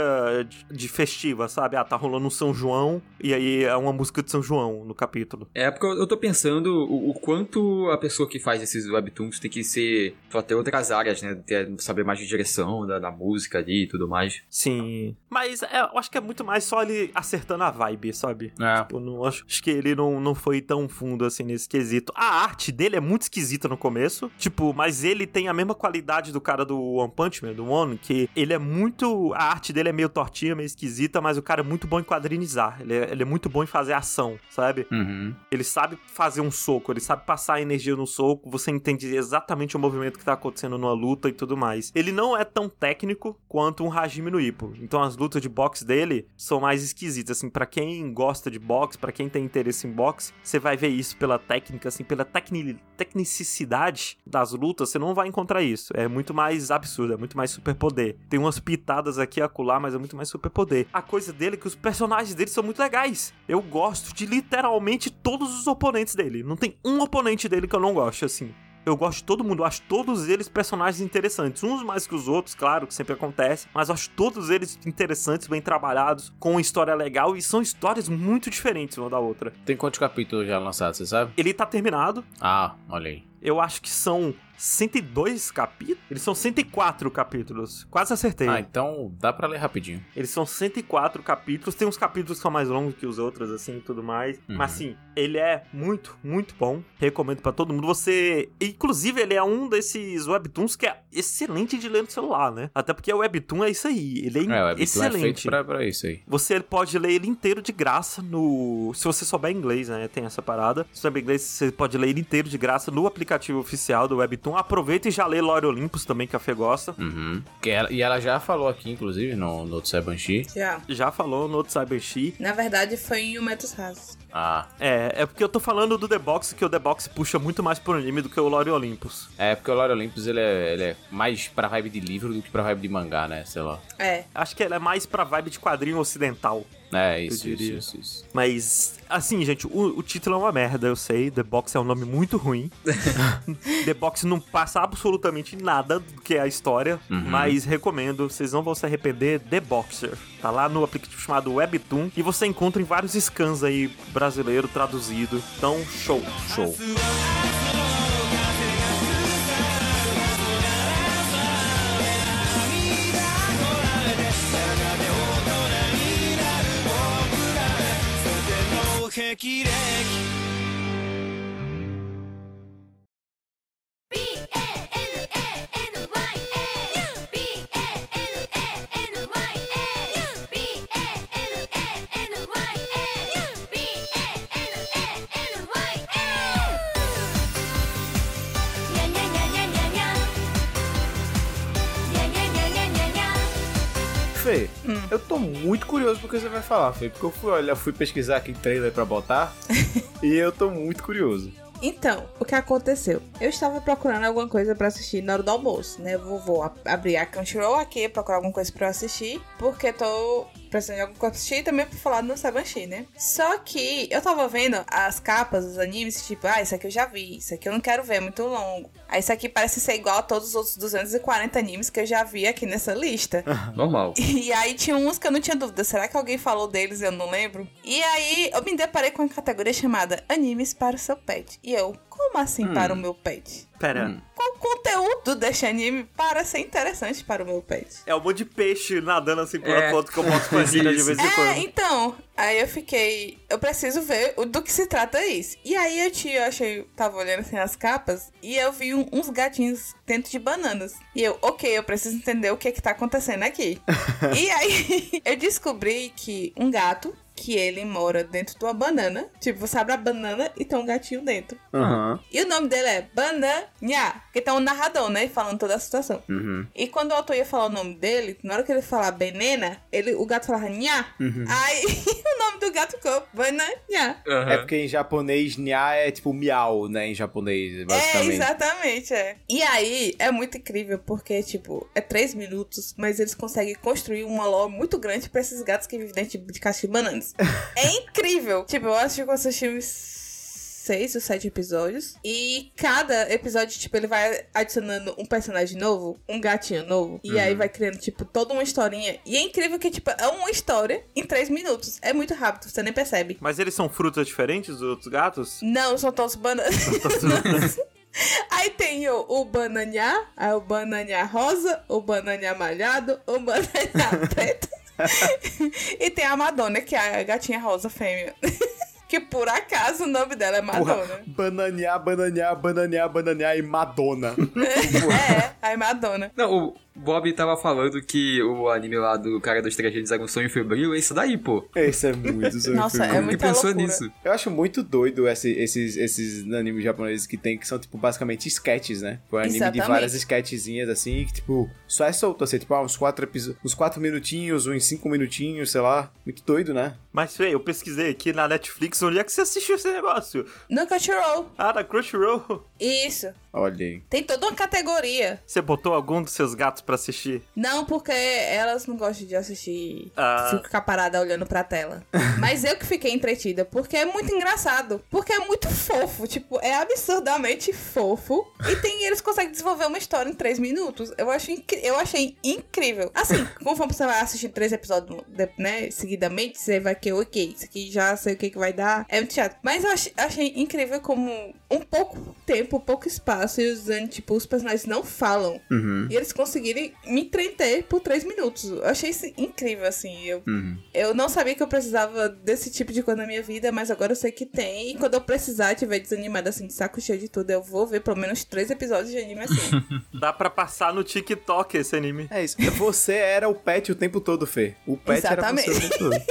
de, de festiva, sabe? Ah, tá rolando um São João, e aí é uma música de São João no capítulo. É porque eu eu tô pensando o, o quanto a pessoa que faz esses webtoons tem que ser. Ter outras áreas, né? Ter, saber mais de direção da, da música ali e tudo mais. Sim. Mas é, eu acho que é muito mais só ele acertando a vibe, sabe? é. Tipo, não, acho, acho que ele não, não foi tão fundo assim nesse quesito. A arte dele é muito esquisita no começo, tipo, mas ele tem a mesma qualidade do cara do One Punch Man, do One, que ele é muito. A arte dele é meio tortinha, meio esquisita, mas o cara é muito bom em quadrinizar. Ele é, ele é muito bom em fazer ação, sabe? Uhum. Ele sabe fazer um soco, ele sabe passar a energia no soco, você entende exatamente o movimento que tá acontecendo numa luta e tudo mais. Ele não é tão técnico quanto um Hajime no Ippo. Então as lutas de boxe dele são mais esquisitas, assim, para quem gosta de boxe, pra quem tem interesse em boxe, você vai ver isso pela técnica, assim, pela tecni tecnicidade das lutas, você não vai encontrar isso. É muito mais absurdo, é muito mais superpoder. Tem umas pitadas aqui e acolá, mas é muito mais superpoder. A coisa dele é que os personagens dele são muito legais. Eu gosto de literalmente todos os oponentes dele. Não tem um oponente dele que eu não gosto, assim. Eu gosto de todo mundo, acho todos eles personagens interessantes. Uns mais que os outros, claro, que sempre acontece. Mas acho todos eles interessantes, bem trabalhados, com uma história legal. E são histórias muito diferentes uma da outra. Tem quantos capítulos já lançados, você sabe? Ele tá terminado. Ah, olha aí. Eu acho que são 102 capítulos. Eles são 104 capítulos. Quase acertei. Ah, então dá pra ler rapidinho. Eles são 104 capítulos. Tem uns capítulos que são mais longos que os outros, assim, e tudo mais. Uhum. Mas, assim, ele é muito, muito bom. Recomendo pra todo mundo. Você... Inclusive, ele é um desses webtoons que é excelente de ler no celular, né? Até porque o webtoon é isso aí. Ele é, É, o Webtoon é excelente. feito pra, pra isso aí. Você pode ler ele inteiro de graça no. Se você souber inglês, né? Tem essa parada. Se souber inglês, você pode ler ele inteiro de graça no aplicativo oficial do Webtoon. Aproveita e já lê Lore Olympus também, que a Fê gosta. Uhum. Que ela- e ela já falou aqui, inclusive, no, no Banshee. Já. Já falou no outro Cybershi. Na verdade, foi em Metos Rasos. Ah, É, é porque eu tô falando do The Box, que o The Box puxa muito mais pro anime do que o Lore Olympus. é porque o Lore Olympus ele é, ele é mais pra vibe de livro do que pra vibe de mangá, né? Sei lá. É. Acho que ela é mais pra vibe de quadrinho ocidental. É, isso, isso, diria. isso, isso. Mas, assim, gente, o, o título é uma merda, eu sei. The Box é um nome muito ruim. The Box não passa absolutamente nada do que é a história, mas recomendo, vocês não vão se arrepender. The Boxer. Tá lá no aplicativo chamado Webtoon e você encontra em vários scans aí brasileiro traduzido. Então, show, show. 霹靂 Fê, eu tô muito curioso porque você vai falar, Fê. Porque eu fui olhar, eu fui pesquisar aqui trailer pra botar e eu tô muito curioso. Então, o que aconteceu? Eu estava procurando alguma coisa pra assistir na hora do almoço, né? Eu vou, vou ab- abrir a Crunchyroll aqui, procurar alguma coisa pra eu assistir, porque tô precisando de pra assistir e também pra falar no Sabanshi, né? Só que eu tava vendo as capas dos animes, tipo, ah, isso aqui eu já vi, isso aqui eu não quero ver, é muito longo. Aí isso aqui parece ser igual a todos os outros 240 animes que eu já vi aqui nessa lista. Normal. E aí tinha uns que eu não tinha dúvida. Será que alguém falou deles e eu não lembro? E aí eu me deparei com uma categoria chamada Animes para o seu pet. E eu, como assim para o meu pet? Pera, Qual o conteúdo deste anime para ser interessante para o meu pet? é um monte de peixe nadando assim por É. uma foto que eu boto coisinha de vez em É, quando. então, aí eu fiquei, eu preciso ver o- do que se trata isso. E aí eu tinha, eu achei, tava olhando assim as capas e eu vi um- uns gatinhos dentro de bananas. E eu, ok, eu preciso entender o que que tá acontecendo aqui. e aí eu descobri que um gato que ele mora dentro de uma banana. Tipo, você abre a banana e tem um gatinho dentro. Aham. E o nome dele é Bananha, que tá um narrador, né? Falando toda a situação. Uhum. E quando o autor ia falar o nome dele, na hora que ele falar Benena, ele, o gato falava Nha. Aí o nome do gato ficou Bananha. É porque em japonês, nya é tipo miau, né? Em japonês, É, basicamente. exatamente, é. E aí, é muito incrível, porque, tipo, é três minutos, mas eles conseguem construir uma lore muito grande pra esses gatos que vivem dentro de caixa de bananas. É incrível! Tipo, eu acho que eu assisti uns seis ou sete episódios. E cada episódio, tipo, ele vai adicionando um personagem novo, um gatinho novo. E aí vai criando, tipo, toda uma historinha. E é incrível que, tipo, é uma história em três minutos. É muito rápido, você nem percebe. Mas eles são frutas diferentes dos outros gatos? Não, são todos bananas. Aí tem o, o bananhá, aí o bananhá rosa, o bananhá malhado, o bananhá preto. e tem a Madonna, que é a gatinha rosa fêmea. que por acaso o nome dela é Madonna. Porra, bananear, bananear, bananear, bananear e Madonna. é, aí Madonna. Não, o Bob tava falando que o anime lá do cara dos três gênios era um sonho febril, é isso daí, pô. Esse é muito sonho Nossa, febril. é Como que muita pensou loucura. nisso? Eu acho muito doido esse- esses, esses animes japoneses que tem, que são, tipo, basicamente sketches, né? Tipo, anime Exatamente. de várias sketchzinhas, assim, que, tipo, só é solto, assim, tipo, ah, uns quatro, uns quatro minutinhos, uns cinco minutinhos, sei lá. Muito doido, né? Mas, Fê, eu pesquisei aqui na Netflix onde é que você assistiu esse negócio. No Crunchyroll. Ah, na Crunchyroll. Isso. Olha aí. Tem toda uma categoria. Você botou algum dos seus gatos pra assistir? Não, porque elas não gostam de assistir. Ah. Ficar parada olhando pra tela. Mas eu que fiquei entretida, porque é muito engraçado. Porque é muito fofo. Tipo, é absurdamente fofo. E tem eles conseguem desenvolver uma história em três minutos. Eu, acho incri- eu achei incrível. Assim, conforme você vai assistir três episódios, de- né, seguidamente, você vai que, ok, isso aqui já sei o que, que vai dar. É muito chato. Mas eu ach- achei incrível como um pouco tempo, pouco espaço, e usando, tipo, os personagens não falam. Uhum. E eles conseguirem me entreter por três minutos. Eu achei isso incrível, assim. Eu, Uhum. eu não sabia que eu precisava desse tipo de coisa na minha vida, mas agora eu sei que tem. E quando eu precisar, tiver desanimada, assim, de saco cheio de tudo, eu vou ver pelo menos três episódios de anime assim. Dá pra passar no TikTok esse anime. É isso. Você era o pet o tempo todo, Fê. O pet Exatamente. era você o tempo todo.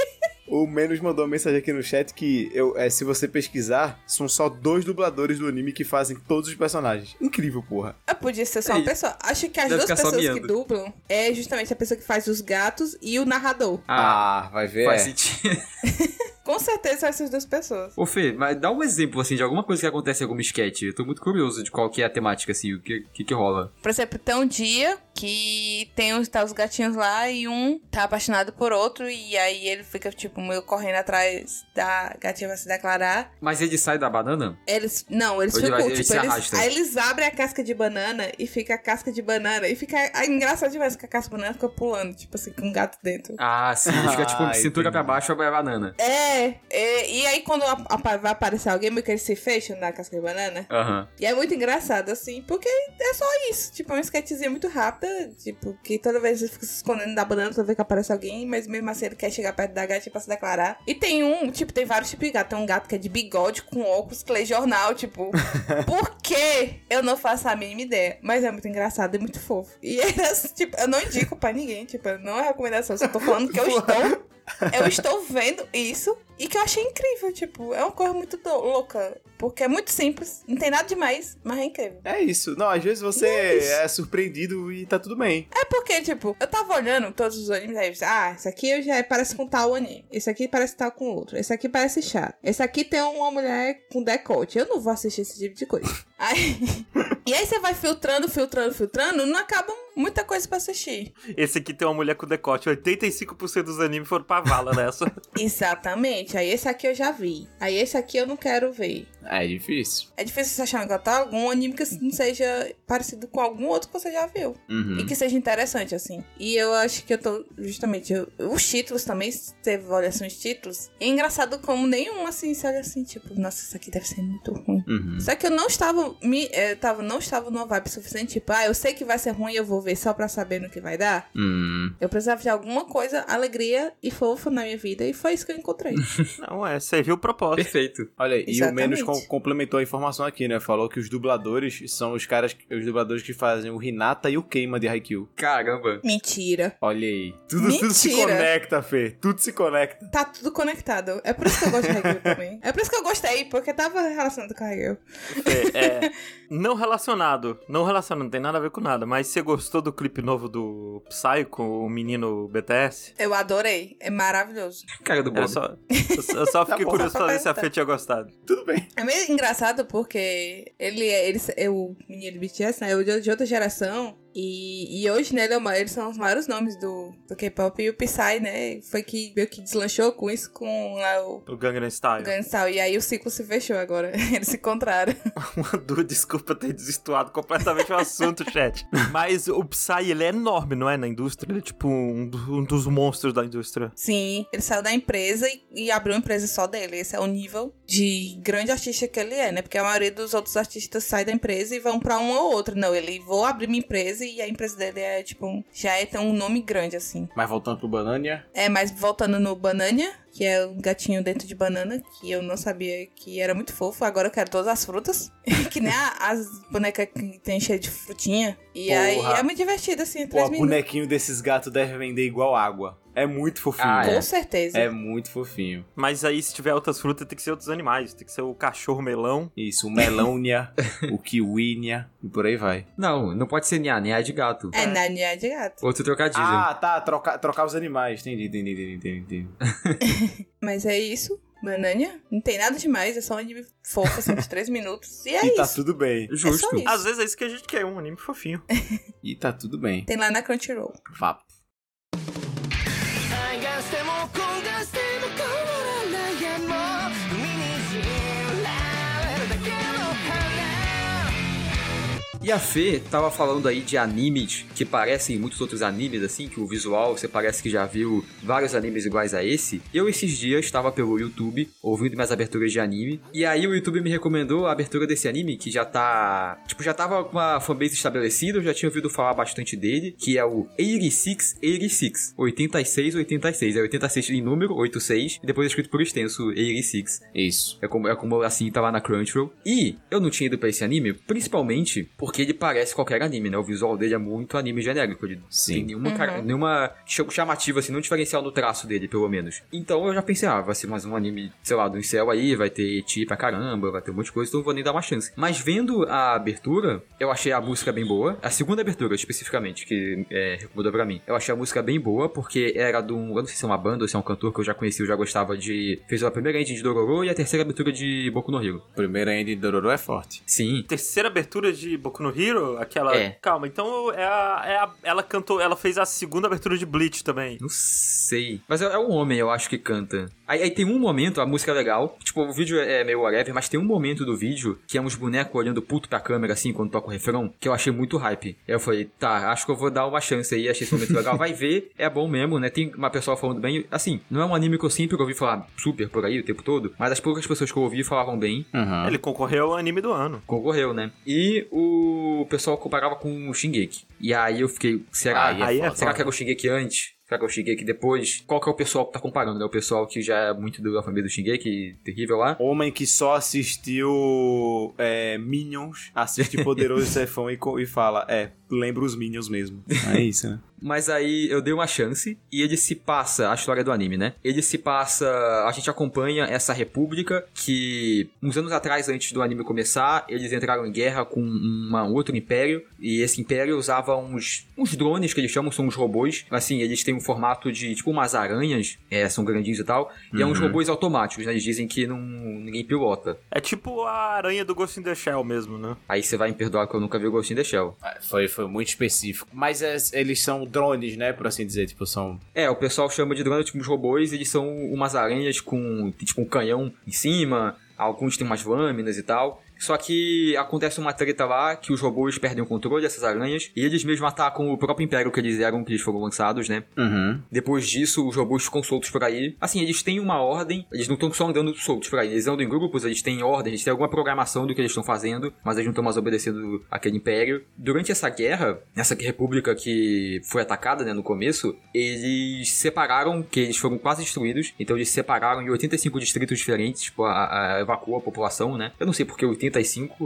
O Menos mandou uma mensagem aqui no chat que eu, é, se você pesquisar, são só dois dubladores do anime que fazem todos os personagens. Incrível, porra. eu podia ser só uma Ei, pessoa. Acho que as deve duas pessoas que dublam é justamente a pessoa que faz os gatos e o narrador. Ah, vai ver. faz é. sentido. Com certeza são essas duas pessoas. Ô Fê, mas dá um exemplo, assim, de alguma coisa que acontece em algum sketch. Eu tô muito curioso de qual que é a temática, assim, o que que, que rola. Por exemplo, tem um dia que tem os, tá os gatinhos lá e um tá apaixonado por outro e aí ele fica, tipo, meio correndo atrás da gatinha vai se declarar. Mas ele sai da banana? Eles. Não, eles ficam. tipo, eles, arrasta? aí eles abrem a casca de banana e fica a casca de banana. E fica. É engraçado demais que a casca de banana fica pulando, tipo assim, com um gato dentro. Ah, sim, ele fica, tipo, Ah, cintura pra entendi. baixo é a banana. É, é, e aí quando a- a- vai aparecer alguém, meio que eles se fecham na casca de banana. Aham. E é muito engraçado, assim, porque é só isso. Tipo, é uma sketchzinha muito rápida, tipo, que toda vez ele fica se escondendo da banana toda vez que aparece alguém, mas mesmo assim ele quer chegar perto da gatinha pra se declarar. E tem um, tipo, tem vários tipos de gato. Tem um gato que é de bigode com óculos, que lê jornal, tipo. por quê? Eu não faço a mínima ideia. Mas é muito engraçado e muito fofo. E era, tipo, eu não indico pra ninguém, tipo, não é recomendação, só tô falando que eu estou. Eu estou vendo isso e que eu achei incrível, tipo, é uma coisa muito louca. Porque é muito simples, não tem nada demais, mas é incrível. É isso. Não, às vezes você Isso. é surpreendido e tá tudo bem. É porque, tipo, eu tava olhando todos os animes aí, eu disse, ah, esse aqui eu já parece com tal anime, esse aqui parece tal com outro, esse aqui parece chato, esse aqui tem uma mulher com decote, eu não vou assistir esse tipo de coisa. Aí, e aí você vai filtrando, filtrando, filtrando, não acabam muita coisa pra assistir. Esse aqui tem uma mulher com decote. 85% dos animes foram pra vala nessa. Exatamente. Aí esse aqui eu já vi. Aí esse aqui eu não quero ver. É difícil. É difícil você achar um catálogo um anime que não seja parecido com algum outro que você já viu. Uhum. E que seja interessante, assim. E eu acho que eu tô, justamente, eu- os títulos também, se teve avaliação de títulos. E é engraçado como nenhum, assim, se olha assim, tipo, nossa, isso aqui deve ser muito ruim. Uhum. Só que eu não estava, me, eh, tava, não estava numa vibe suficiente, tipo, ah, eu sei que vai ser ruim, eu vou ver só pra saber no que vai dar. Hum. Eu precisava de alguma coisa, alegria e fofa na minha vida, e foi isso que eu encontrei. Não, é, você viu o propósito. Perfeito. Olha, e o Exatamente. Menos com- complementou a informação aqui, né? Falou que os dubladores são os caras, os dubladores que fazem o Hinata e o Keima de Haikyuu. Caramba. Mentira. Olha aí. Tudo, tudo se conecta, Fê. Tudo se conecta. Tá tudo conectado. É por isso que eu gosto de Haikyuu também. É por isso que eu gostei, porque tava relacionado com Haikyuu. É, é, não relacionado. Não relacionado, não tem nada a ver com nada. Mas você gostou do clipe novo do Psy com o menino BTS? Eu adorei. É maravilhoso. Cara do Bob. só, eu, eu só fiquei bom, curioso pra ver se a. Fê tinha gostado. Tudo bem. É meio engraçado porque ele é, ele é o menino BTS, né? É de outra geração. E, e hoje, né, ele uma- eles são os maiores nomes do, do K-pop. E o Psy, né, foi que meio que deslanchou com isso, com lá, o O Gangnam Style. Gangnam Style. E aí o ciclo se fechou agora. Eles se encontraram. Du, desculpa ter desestuado completamente o assunto, chat. Mas o Psy, ele é enorme, não é? Na indústria. Ele é tipo um, do- um dos monstros da indústria. Sim, ele saiu da empresa e, e abriu uma empresa só dele. Esse é o nível de grande artista que ele é, né? Porque a maioria dos outros artistas sai da empresa e vão pra uma ou outra. Não, ele vou abrir minha empresa e a empresa dele é tipo já é tem um nome grande assim. Mas voltando pro Banania, É, mas voltando no Banania, que é um gatinho dentro de banana, que eu não sabia que era muito fofo. Agora eu quero todas as frutas. que nem a- as bonecas que tem cheio de frutinha. E aí Porra. é muito divertido, assim, pô, o minutos. bonequinho desses gatos deve vender igual água. É muito fofinho. Ah, Com é. certeza. É muito fofinho. Mas aí, se tiver outras frutas, tem que ser outros animais. Tem que ser o cachorro melão. Isso, o melônia, o kiwinia e por aí vai. Não, não pode ser Nia, Nia é de gato. É, Nania de gato. Outro trocadilho. Ah, tá, trocar, trocar os animais. Entendi, entendi, entendi, entendi. entendi. Mas é isso. Banania. Não tem nada demais, é só um anime fofo, assim, de três minutos. E é e tá isso. tudo bem. É Justo. isso. Às vezes é isso que a gente quer, um anime fofinho. E tá tudo bem. Tem lá na Crunchyroll. Vá. しても今月 E a Fê tava falando aí de animes que parecem muitos outros animes, assim, que o visual você parece que já viu vários animes iguais a esse. Eu esses dias estava pelo YouTube ouvindo minhas aberturas de anime. E aí o YouTube me recomendou a abertura desse anime, que já tá. Tipo, já tava com uma fanbase estabelecida, eu já tinha ouvido falar bastante dele, que é o 8686. 8686. É 86 em número, 86, e depois é escrito por extenso 86. Isso. É como, é como assim tá lá na Crunchyroll. E eu não tinha ido pra esse anime, principalmente porque ele parece qualquer anime, né? O visual dele é muito anime genérico. Ele Sim. tem nenhuma, cara- nenhuma ch- chamativa, assim, nenhum diferencial no traço dele, pelo menos. Então eu já pensei, ah, vai ser mais um anime, sei lá, do Incel aí, vai ter eti pra caramba, vai ter um monte de coisa, então eu vou nem dar uma chance. Mas vendo a abertura, eu achei a música bem boa. A segunda abertura, especificamente, que é, recomendou pra mim. Eu achei a música bem boa, porque era de um. Eu não sei se é uma banda ou se é um cantor que eu já conheci, eu já gostava de. Fez a primeira ending de Dororo e a terceira abertura de Boku no Hero. Primeiro ending de Dororo é forte. Sim. Terceira abertura de Boku no Hero, aquela. É. Calma, então é a, é a- ela cantou, ela fez a segunda abertura de Bleach também. Não sei. Mas é, é um homem, eu acho que canta. Aí, aí tem um momento, a música é legal. Tipo, o vídeo é meio whatever, mas tem um momento do vídeo que é uns bonecos olhando puto pra câmera, assim, quando toca o refrão, que eu achei muito hype. Aí eu falei, tá, acho que eu vou dar uma chance aí, achei esse momento legal. Vai ver, é bom mesmo, né? Tem uma pessoa falando bem. Assim, não é um anime que eu sempre ouvi falar super por aí o tempo todo, mas as poucas pessoas que eu ouvi falavam bem. Uhum. Ele concorreu ao anime do ano. Concorreu, né? E o pessoal comparava com o Shingeki. E aí eu fiquei, será? É Aí é. Será foda. que era o Shingeki antes? Que é o Shingeki depois? Qual que é o pessoal que tá comparando, né? O pessoal que já é muito da família do Shingeki, terrível lá. Homem que só assistiu é, Minions, assiste Poderoso Chefão e, e fala, é, lembra os Minions mesmo. É isso, né? Mas aí eu dei uma chance e ele se passa, a história do anime, né? Ele se passa, a gente acompanha essa república que uns anos atrás, antes do anime começar, eles entraram em guerra com uma- um outro império e esse império usava uns, uns drones que eles chamam, são uns robôs. Assim, eles têm um formato de tipo umas aranhas, é, são grandinhos e tal, e é uns robôs automáticos, né? Eles dizem que não, ninguém pilota. É tipo a aranha do Ghost in the Shell mesmo, né? Aí você vai me perdoar que eu nunca vi o Ghost in the Shell. Foi, foi foi muito específico. Mas é- eles são drones, né? Por assim dizer, tipo, são. É, o pessoal chama de drone, tipo, os robôs, eles são umas aranhas com, tipo, um canhão em cima, alguns têm umas lâminas e tal. Só que acontece uma treta lá que os robôs perdem o controle dessas aranhas e eles mesmos atacam o próprio império que eles eram, que eles foram lançados, né? Uhum. Depois disso, os robôs ficam soltos por aí. Assim, eles têm uma ordem, eles não estão só andando soltos por aí, eles andam em grupos, eles têm ordem, eles têm alguma programação do que eles estão fazendo, mas eles não estão mais obedecendo aquele império. Durante essa guerra, essa república que foi atacada, né, no começo, eles separaram, que eles foram quase destruídos, então eles separaram em 85 distritos diferentes, tipo, a, a, evacuou a população, né? Eu não sei porque 85,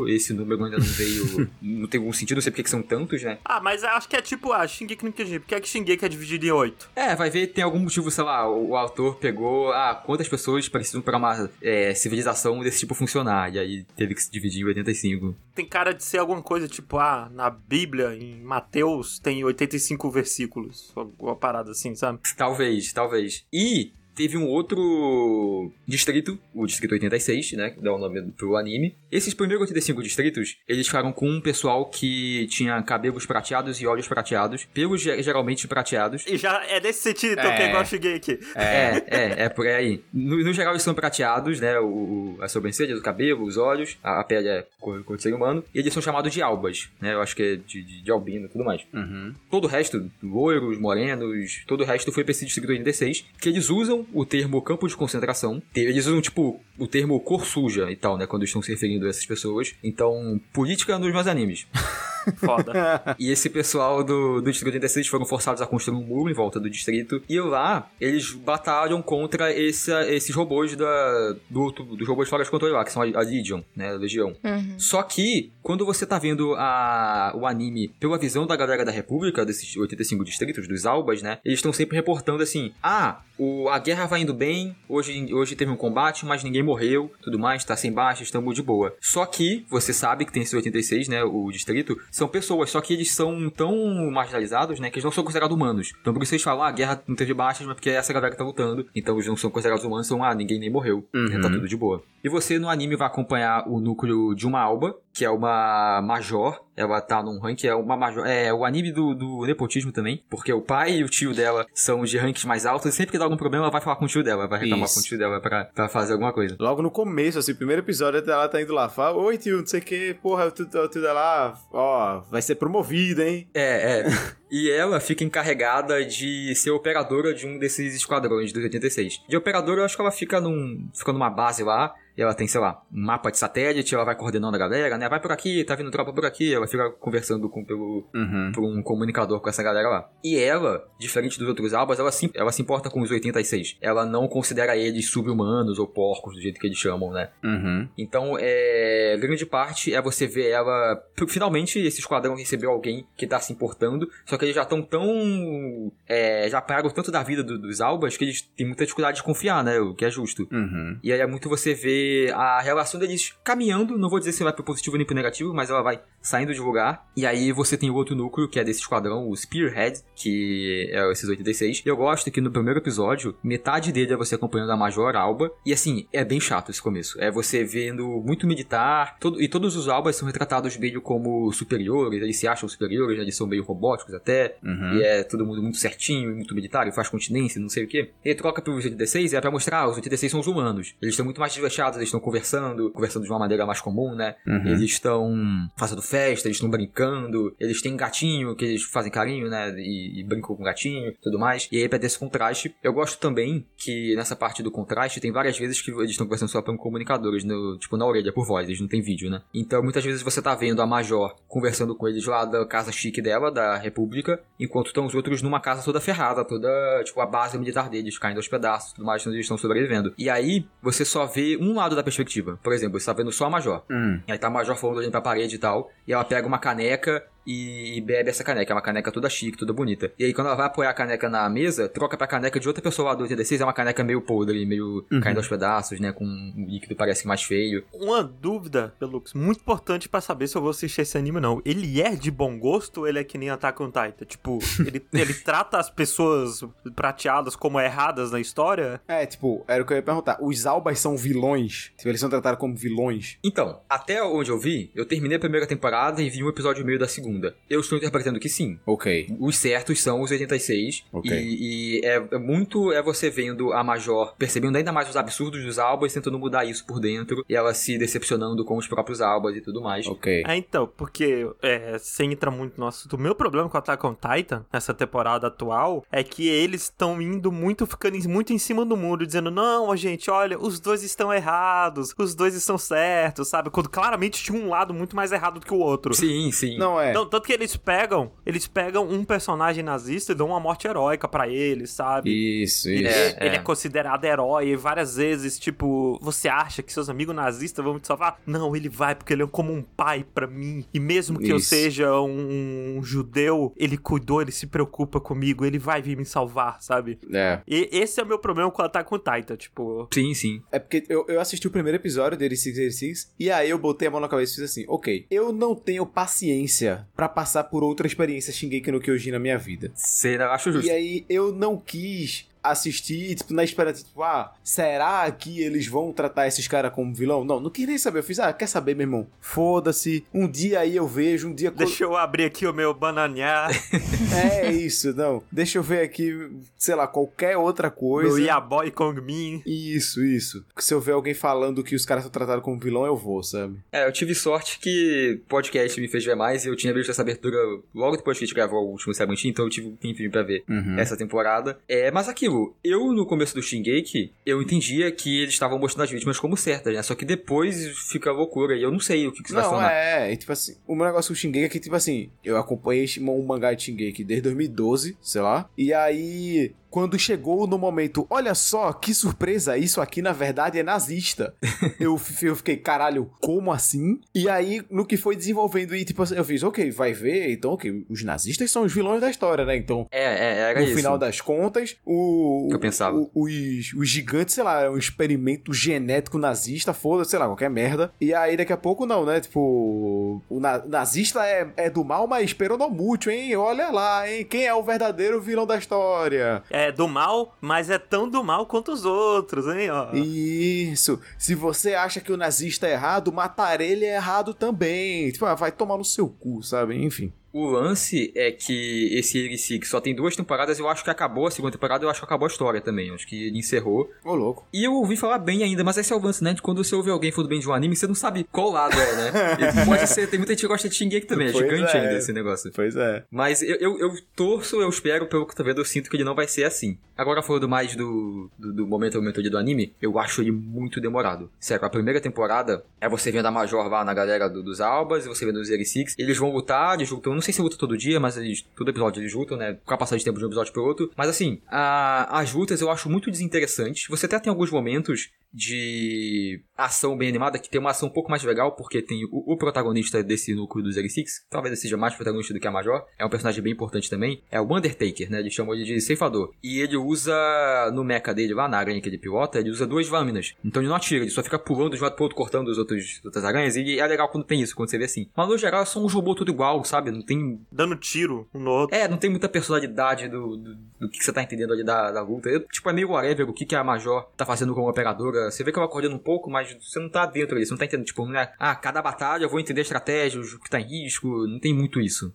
esse número ainda não veio, não tem algum sentido, não sei porque que são tantos, né? Ah, mas acho que é tipo a Shingeki no Kyojin. Por que é que Shingeki é dividido em oito? É, vai ver, tem algum motivo, sei lá, o, o autor pegou, ah, quantas pessoas precisam para uma é, civilização desse tipo funcionar, e aí teve que se dividir em 85. Tem cara de ser alguma coisa tipo, ah, na Bíblia, em Mateus, tem 85 versículos. Alguma parada assim, sabe? Talvez, talvez. E teve um outro distrito, o Distrito 86, né, que dá o nome pro anime. Esses primeiros 85 distritos, eles ficaram com um pessoal que tinha cabelos prateados e olhos prateados, pelos ge- geralmente prateados. E já é nesse sentido então, É. que é igual Shingeki. É, é, é por aí. No, no geral eles são prateados, né? O, o- as sobrancelhas, o cabelo, os olhos, a, a pele é cor, cor de ser humano. E eles são chamados de albas, né? Eu acho que é de, de, de albino e tudo mais. Uhum. Todo o resto, loiros, morenos, todo o resto foi pra esse distrito 86, que eles usam o termo campo de concentração. Eles usam, tipo, o termo cor suja e tal, né? Quando estão se referindo a essas pessoas. Então, política nos meus animes. Foda. E esse pessoal do, do Distrito 86 foram forçados a construir um muro em volta do distrito. E lá, eles batalham contra esse, esses robôs da, do, outro- dos robôs fora de controle lá, que são a, a Legion, né? A Legião. Só que, quando você tá vendo a, o anime pela visão da galera da República, desses 85 distritos, dos Albas, né? Eles estão sempre reportando assim: ah, o, a guerra vai indo bem, hoje, hoje teve um combate, mas ninguém morreu, tudo mais, tá sem baixas, estamos de boa. Só que, você sabe que tem esses 86, né? O distrito, são pessoas, só que eles são tão marginalizados, né? Que eles não são considerados humanos. Então por isso eles falam: ah, a guerra não teve baixas, mas porque é essa galera que tá lutando. Então eles não são considerados humanos, são, ah, ninguém nem morreu, né, tá tudo de boa. E você no anime vai acompanhar o núcleo de uma Alba, que é uma Major. Ela tá num rank, é uma Major. É o anime do, do nepotismo também, porque o pai e o tio dela são de ranks mais altos, e sempre que dá algum problema, ela vai falar com o tio dela, vai reclamar Isso. com o tio dela pra, pra fazer alguma coisa. Logo no começo, assim, primeiro episódio, ela tá indo lá, fala, oi tio, não sei o que, porra, o tio, o tio dela, ó, vai ser promovido, hein? É, é. e ela fica encarregada de ser operadora de um desses esquadrões dos 86. De operadora, eu acho que ela fica num. fica numa base lá. E ela tem, sei lá, um mapa de satélite, ela vai coordenando a galera, né? Vai por aqui, tá vindo tropa por aqui, ela fica conversando com, pelo, Uhum. por um comunicador com essa galera lá. E ela, diferente dos outros albas, ela se, ela se importa com os 86. Ela não considera eles sub-humanos ou porcos, do jeito que eles chamam, né? Uhum. Então, é, grande parte é você ver ela. Finalmente, esse esquadrão recebeu alguém que tá se importando, só que eles já estão tão. é, já pagaram tanto da vida do- dos albas que eles têm muita dificuldade de confiar, né? O que é justo. Uhum. E aí é muito você ver a relação deles caminhando, não vou dizer se vai pro positivo nem pro negativo, mas ela vai saindo de lugar. E aí você tem o outro núcleo, que é desse esquadrão, o Spearhead, que é esses 86. E eu gosto que no primeiro episódio, metade dele é você acompanhando a Major Alba. E assim, é bem chato esse começo. É você vendo muito militar, todo- e todos os Albas são retratados meio como superiores, eles se acham superiores, eles são meio robóticos até. Uhum. E é todo mundo muito certinho, muito militar, e faz continência, não sei o quê. E aí troca pros 86 e é pra mostrar, ah, os 86 são os humanos. Eles estão muito mais desvexados, eles estão conversando, conversando de uma maneira mais comum, né? Uhum. Eles estão fazendo festa, eles estão brincando, eles têm gatinho que eles fazem carinho, né? E, e brincam com o gatinho e tudo mais. E aí, pra ter esse contraste, eu gosto também que nessa parte do contraste tem várias vezes que eles estão conversando só por comunicadores, no, tipo na orelha, por voz, eles não tem vídeo, né? Então muitas vezes você tá vendo a Major conversando com eles lá da casa chique dela, da República, enquanto estão os outros numa casa toda ferrada, toda, tipo, a base militar deles caindo aos pedaços, tudo mais, eles estão sobrevivendo. E aí, você só vê um lado da perspectiva. Por exemplo, você tá vendo só a Major. Hum. Aí tá a Major falando olhando pra parede e tal. E ela pega uma caneca e bebe essa caneca. É uma caneca toda chique, toda bonita. E aí quando ela vai apoiar a caneca na mesa, troca pra caneca de outra pessoa lá do 86. É uma caneca meio podre, meio caindo aos pedaços, né? Com um líquido parece mais feio. Uma dúvida, Pelux, muito importante pra saber se eu vou assistir esse anime ou não. Ele é de bom gosto ou ele é que nem Attack on Titan? Tipo, ele, ele trata as pessoas prateadas como erradas na história? É, tipo, era o que eu ia perguntar. Os Albas são vilões? Tipo, eles são tratados como vilões? Então, até onde eu vi, eu terminei a primeira temporada e vi um episódio e meio da segunda. Segunda. Eu estou interpretando que sim. Ok. Os certos são os 86. Ok. E, e é, é muito é você vendo a Major percebendo ainda mais os absurdos dos Albas, tentando mudar isso por dentro. E ela se decepcionando com os próprios Albas e tudo mais. Ok. É, então, porque é, sem entrar muito no assunto, o meu problema com Attack on Titan, nessa temporada atual, é que eles estão indo muito, ficando muito em cima do muro, dizendo, não, gente, olha, os dois estão errados, os dois estão certos, sabe? Quando claramente tinha um lado muito mais errado do que o outro. Sim, sim. Não é. Então, tanto que eles pegam, eles pegam um personagem nazista e dão uma morte heróica pra ele, sabe? Isso, Ele isso. é, É, ele é é. considerado herói e várias vezes, tipo, você acha que seus amigos nazistas vão te salvar? Não, ele vai porque ele é como um pai pra mim. E mesmo que eu Isso. seja um, judeu, ele cuidou, ele se preocupa comigo, ele vai vir me salvar, sabe? É. E esse é o meu problema com o Attack on Titan, tipo... Sim, sim. É porque eu, eu assisti o primeiro episódio dele 686 e aí eu botei a mão na cabeça e fiz assim, ok, eu não tenho paciência pra passar por outra experiência Shingeki no Kyojin na minha vida. Será, acho justo. E aí eu não quis assistir, tipo, na esperança, tipo, ah, será que eles vão tratar esses caras como vilão? Não, não quis nem saber. Eu fiz, ah, quer saber, meu irmão? Foda-se. Um dia aí eu vejo, um dia... Deixa eu abrir aqui o meu bananear, É isso, não. Deixa eu ver aqui, sei lá, qualquer outra coisa. meu Yaboy Kong Min. Isso, isso. Se eu ver alguém falando que os caras são tratados como vilão, eu vou, sabe? É, eu tive sorte que o podcast me fez ver mais e eu tinha visto essa abertura logo depois que a gente gravou o último Seventeen, então eu tive um tempinho pra ver essa temporada. É, mas aquilo, eu no começo do Shingeki, eu entendia que eles estavam mostrando as vítimas como certas, né? Só que depois fica loucura e eu não sei o que, que isso vai Não, tornar. é, e tipo assim, o meu negócio com o Shingeki é que, tipo assim, eu acompanhei o mangá de Shingeki desde 2012, sei lá, e aí, quando chegou no momento, olha só, que surpresa, isso aqui na verdade é nazista, eu, eu fiquei, caralho, como assim? E aí, no que foi desenvolvendo, e tipo assim, eu fiz, ok, vai ver, então, ok, os nazistas são os vilões da história, né, então... É, é, era no isso. final das contas, o, eu pensava. o- os, os gigantes, sei lá, é um experimento genético nazista, foda, sei lá, qualquer merda. E aí daqui a pouco não, né? Tipo, o na- nazista é, é do mal, mas peronomútil, hein? Olha lá, hein? Quem é o verdadeiro vilão da história? É do mal, mas é tão do mal quanto os outros, hein, ó. Isso. Se você acha que o nazista é errado, matar ele é errado também. Tipo, ah, vai tomar no seu cu, sabe? Enfim. O lance é que esse Erisi, que só tem duas temporadas, eu acho que acabou a segunda temporada, eu acho que acabou a história também. Eu acho que ele encerrou. Ô, louco. E eu ouvi falar bem ainda, mas esse é o lance, né? De quando você ouve alguém falando bem de um anime, você não sabe qual lado é, né? Pode ser, tem muita gente que gosta de Shingeki também, é Pois gigante é. ainda esse negócio. Pois é. Mas eu, eu, eu torço, eu espero, pelo que eu tô vendo, eu sinto que ele não vai ser assim. Agora, falando mais do, do, do momento a momento ali do anime, eu acho ele muito demorado. Sério, a primeira temporada é você vendo a Major lá na galera do- dos Albas, e você vendo os Erisix. Eles vão lutar, eles lutam, não sei se lutam todo dia, mas eles, todo episódio eles lutam, né? Com a passagem de tempo de um episódio pro outro. Mas assim, a- as lutas eu acho muito desinteressantes. Você até tem alguns momentos de ação bem animada, que tem uma ação um pouco mais legal, porque tem o, o protagonista desse núcleo do Zero Six, talvez ele seja mais protagonista do que a Major, é um personagem bem importante também, é o Undertaker, né? Eles chamam ele de ceifador. E ele usa, no mecha dele, lá na aranha que ele pilota, ele usa duas lâminas. Então ele não atira, ele só fica pulando de um lado pro outro, cortando os outros as outras aranhas, e é legal quando tem isso, quando você vê assim. Mas no geral é só um robô tudo igual, sabe? Não tem Dando tiro um no outro. é, não tem muita personalidade do, do, do que você tá entendendo ali da, da luta. Eu, tipo, é meio whatever o que, que a Major tá fazendo como operadora. Você vê que ela coordena um pouco, mas você não tá dentro ali. Você não tá entendendo, tipo, não é, ah, cada batalha eu vou entender a estratégia, o que tá em risco. Não tem muito isso.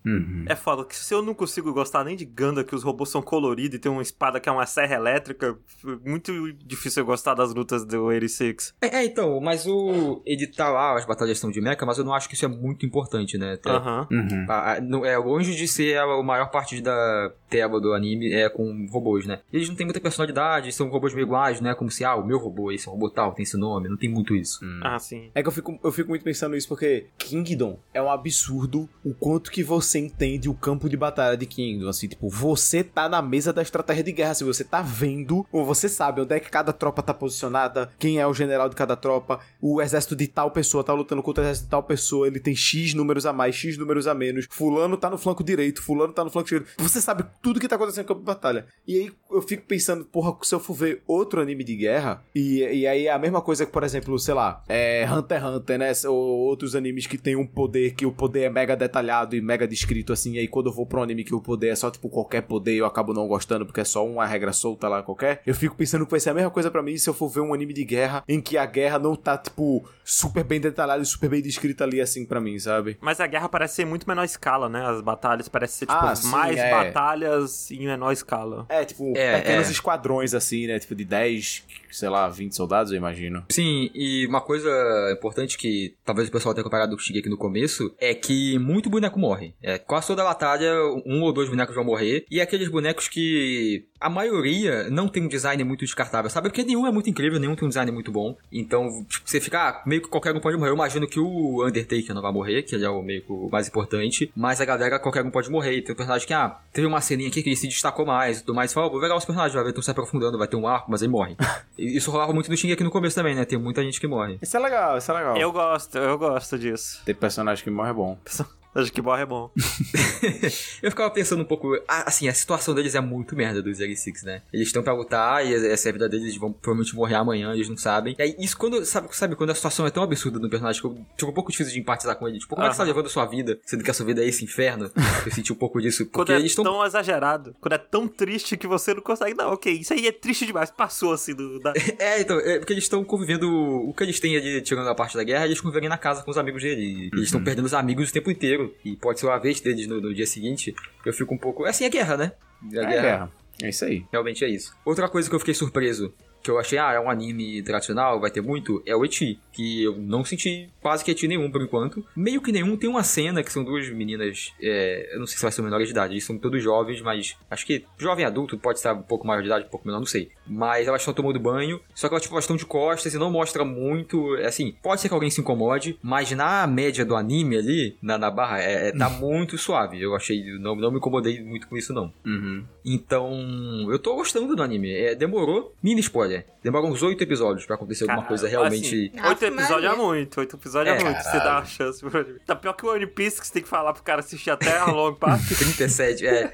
É foda, que se eu não consigo gostar nem de Ganda, que os robôs são coloridos e tem uma espada que é uma serra elétrica, muito difícil eu gostar das lutas do 86. É, é, então, mas o. Ele tá lá, as batalhas são de mecha, mas eu não acho que isso é muito importante, né? Até-. Uhum. A- a- não- é longe de ser a, a maior parte da tela do anime é com robôs, né? Eles não têm muita personalidade, são robôs meio iguais, não é como se, ah, o meu robô, esse é um robô tal, tem esse nome, não tem muito isso. Ah, sim. É que eu fico, eu fico muito pensando nisso porque Kingdom é um absurdo o quanto que você entende o campo de batalha de Kingdom. Assim, tipo, você tá na mesa da estratégia de guerra, assim, você tá vendo, ou você sabe onde é que cada tropa tá posicionada, quem é o general de cada tropa, o exército de tal pessoa tá lutando contra o exército de tal pessoa, ele tem X números a mais, X números a menos, fulano tá no flanco direito, fulano tá no flanco esquerdo. Você sabe tudo que tá acontecendo no campo de batalha. E aí eu fico pensando, porra, se eu for ver outro anime de guerra, e, e aí é a mesma coisa que, por exemplo, sei lá, é Hunter x Hunter, né? Ou outros animes que tem um poder que o poder é mega detalhado e mega descrito assim. E aí quando eu vou pra um anime que o poder é só tipo qualquer poder, eu acabo não gostando porque é só uma regra solta lá qualquer. Eu fico pensando que vai ser a mesma coisa pra mim se eu for ver um anime de guerra em que a guerra não tá, tipo, super bem detalhada e super bem descrita ali assim pra mim, sabe? Mas a guerra parece ser muito menor escala, né? As batalhas parecem ser, tipo, Ah, sim, mais é. batalhas em menor escala. É, tipo, É, pequenos é. esquadrões assim, né? Tipo de 10, sei lá, 20 soldados, eu imagino. Sim, e uma coisa importante que talvez o pessoal tenha comparado com o Shigeki no começo é que muito boneco morre. É, quase toda batalha, um ou dois bonecos vão morrer. E é aqueles bonecos que a maioria não tem um design muito descartável, sabe? Porque nenhum é muito incrível, nenhum tem um design muito bom. Então, tipo, você fica, ah, meio que qualquer um pode morrer. Eu imagino que o Undertaker não vai morrer, que ele é o meio que o mais importante. Mas a galera, qualquer um pode morrer. E tem um personagem que, ah, teve uma aqui que ele se destacou mais e tudo mais. Fala, vou legal esse personagem, vai ver, estão se aprofundando, vai ter um arco, mas ele morre. Isso rolava muito no Shingeki no começo também, né? Tem muita gente que morre. Isso é legal, isso é legal. Eu gosto, eu gosto disso. Ter personagem que morre é bom. Acho que morre é bom. eu ficava pensando um pouco. Assim, a situação deles é muito merda dos Zero Six, né? Eles estão pra lutar e essa é a vida deles, eles vão provavelmente morrer amanhã, eles não sabem. E aí, isso quando. Sabe, sabe quando a situação é tão absurda no personagem que eu fico um pouco difícil de empatizar com ele. Tipo, como é que você tá levando a sua vida, sendo que a sua vida é esse inferno? Eu senti um pouco disso. Quando Porque é eles estão. tão exagerado, quando é tão triste que você não consegue. Não, ok, isso aí é triste demais. Passou assim do. Da... É, então, é porque eles estão convivendo. O que eles têm ali, tirando a parte da guerra, eles convivem na casa com os amigos dele. Eles estão perdendo os amigos o tempo inteiro. E pode ser uma vez deles no, no dia seguinte. Eu fico um pouco. Assim, é guerra, né? É guerra. É isso aí. Realmente é isso. Outra coisa que eu fiquei surpreso, que eu achei, ah, é um anime tradicional, vai ter muito, é o Eti. Que eu não senti quase que Eti nenhum por enquanto. Meio que nenhum. Tem uma cena que são duas meninas, é, eu não sei se vai ser menores de idade, eles são todos jovens, mas acho que jovem adulto pode estar um pouco maior de idade, um pouco menor, não sei. Mas elas estão tomando banho, só que elas, tipo, elas estão de costas e não mostra muito. é Assim, pode ser que alguém se incomode, mas na média do anime ali, na, na barra, é, é- tá muito suave. Eu achei, não, não me incomodei muito com isso, não. Uhum. Então, eu tô gostando do anime. É, demorou, mini spoiler, demorou uns oito episódios pra acontecer alguma Cara, coisa realmente. assim, oito episódios é muito, oito episódios é, É, muito. Você dá uma chance pro anime. Tá pior que o One Piece que você tem que falar pro cara assistir até a Long Park. 37, é.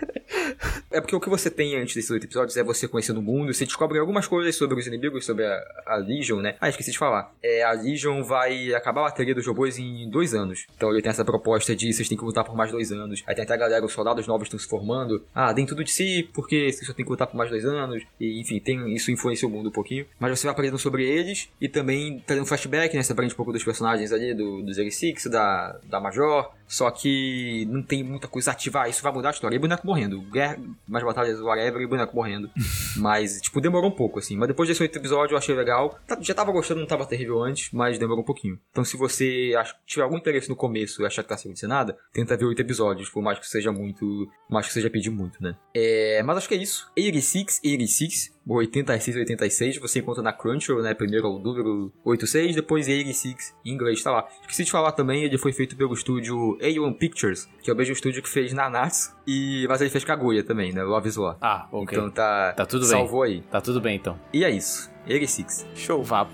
É porque o que você tem antes desses oito episódios é você conhecendo o mundo, você descobre algumas coisas sobre os inimigos, sobre a, a Legion, né? Ah, esqueci de falar. É, a Legion vai acabar a bateria dos robôs em dois anos. Então ele tem essa proposta de vocês têm que lutar por mais dois anos. Aí tem até a galera, os soldados novos estão se formando. Ah, deem tudo de si, porque vocês só tem que lutar por mais dois anos. E enfim, tem, isso influencia o mundo um pouquinho. Mas você vai aprendendo sobre eles e também trazendo flashback, né? Você aprende um pouco dos personagens ali, do, do Zero Six, da, da Major. Só que não tem muita coisa ativa. Ah, isso vai mudar a história. E boneco morrendo. Guerra, mais batalhas, whatever, e boneco morrendo. mas, tipo, demorou um pouco, assim. Mas depois desse oito episódio eu achei legal. Tá- Já tava gostando, não tava terrível antes, mas demorou um pouquinho. Então, se você tiver algum interesse no começo e achar que tá sem nada, tenta ver oito episódios, por mais que seja muito. Mais que seja pedir muito, né? É, mas acho que é isso. 86, 86. 86, 86, você encontra na Crunchyroll, né? Primeiro é o número 86, depois 86 em inglês, tá lá. Esqueci de falar também, ele foi feito pelo estúdio A1 Pictures, que é o mesmo estúdio que fez Nanatsu, e... mas ele fez Kaguya também, né? Love is War. Ah, ok. Então tá, Tá tudo bem. salvou aí. Tá tudo bem então. E é isso. 86. Show, vapo.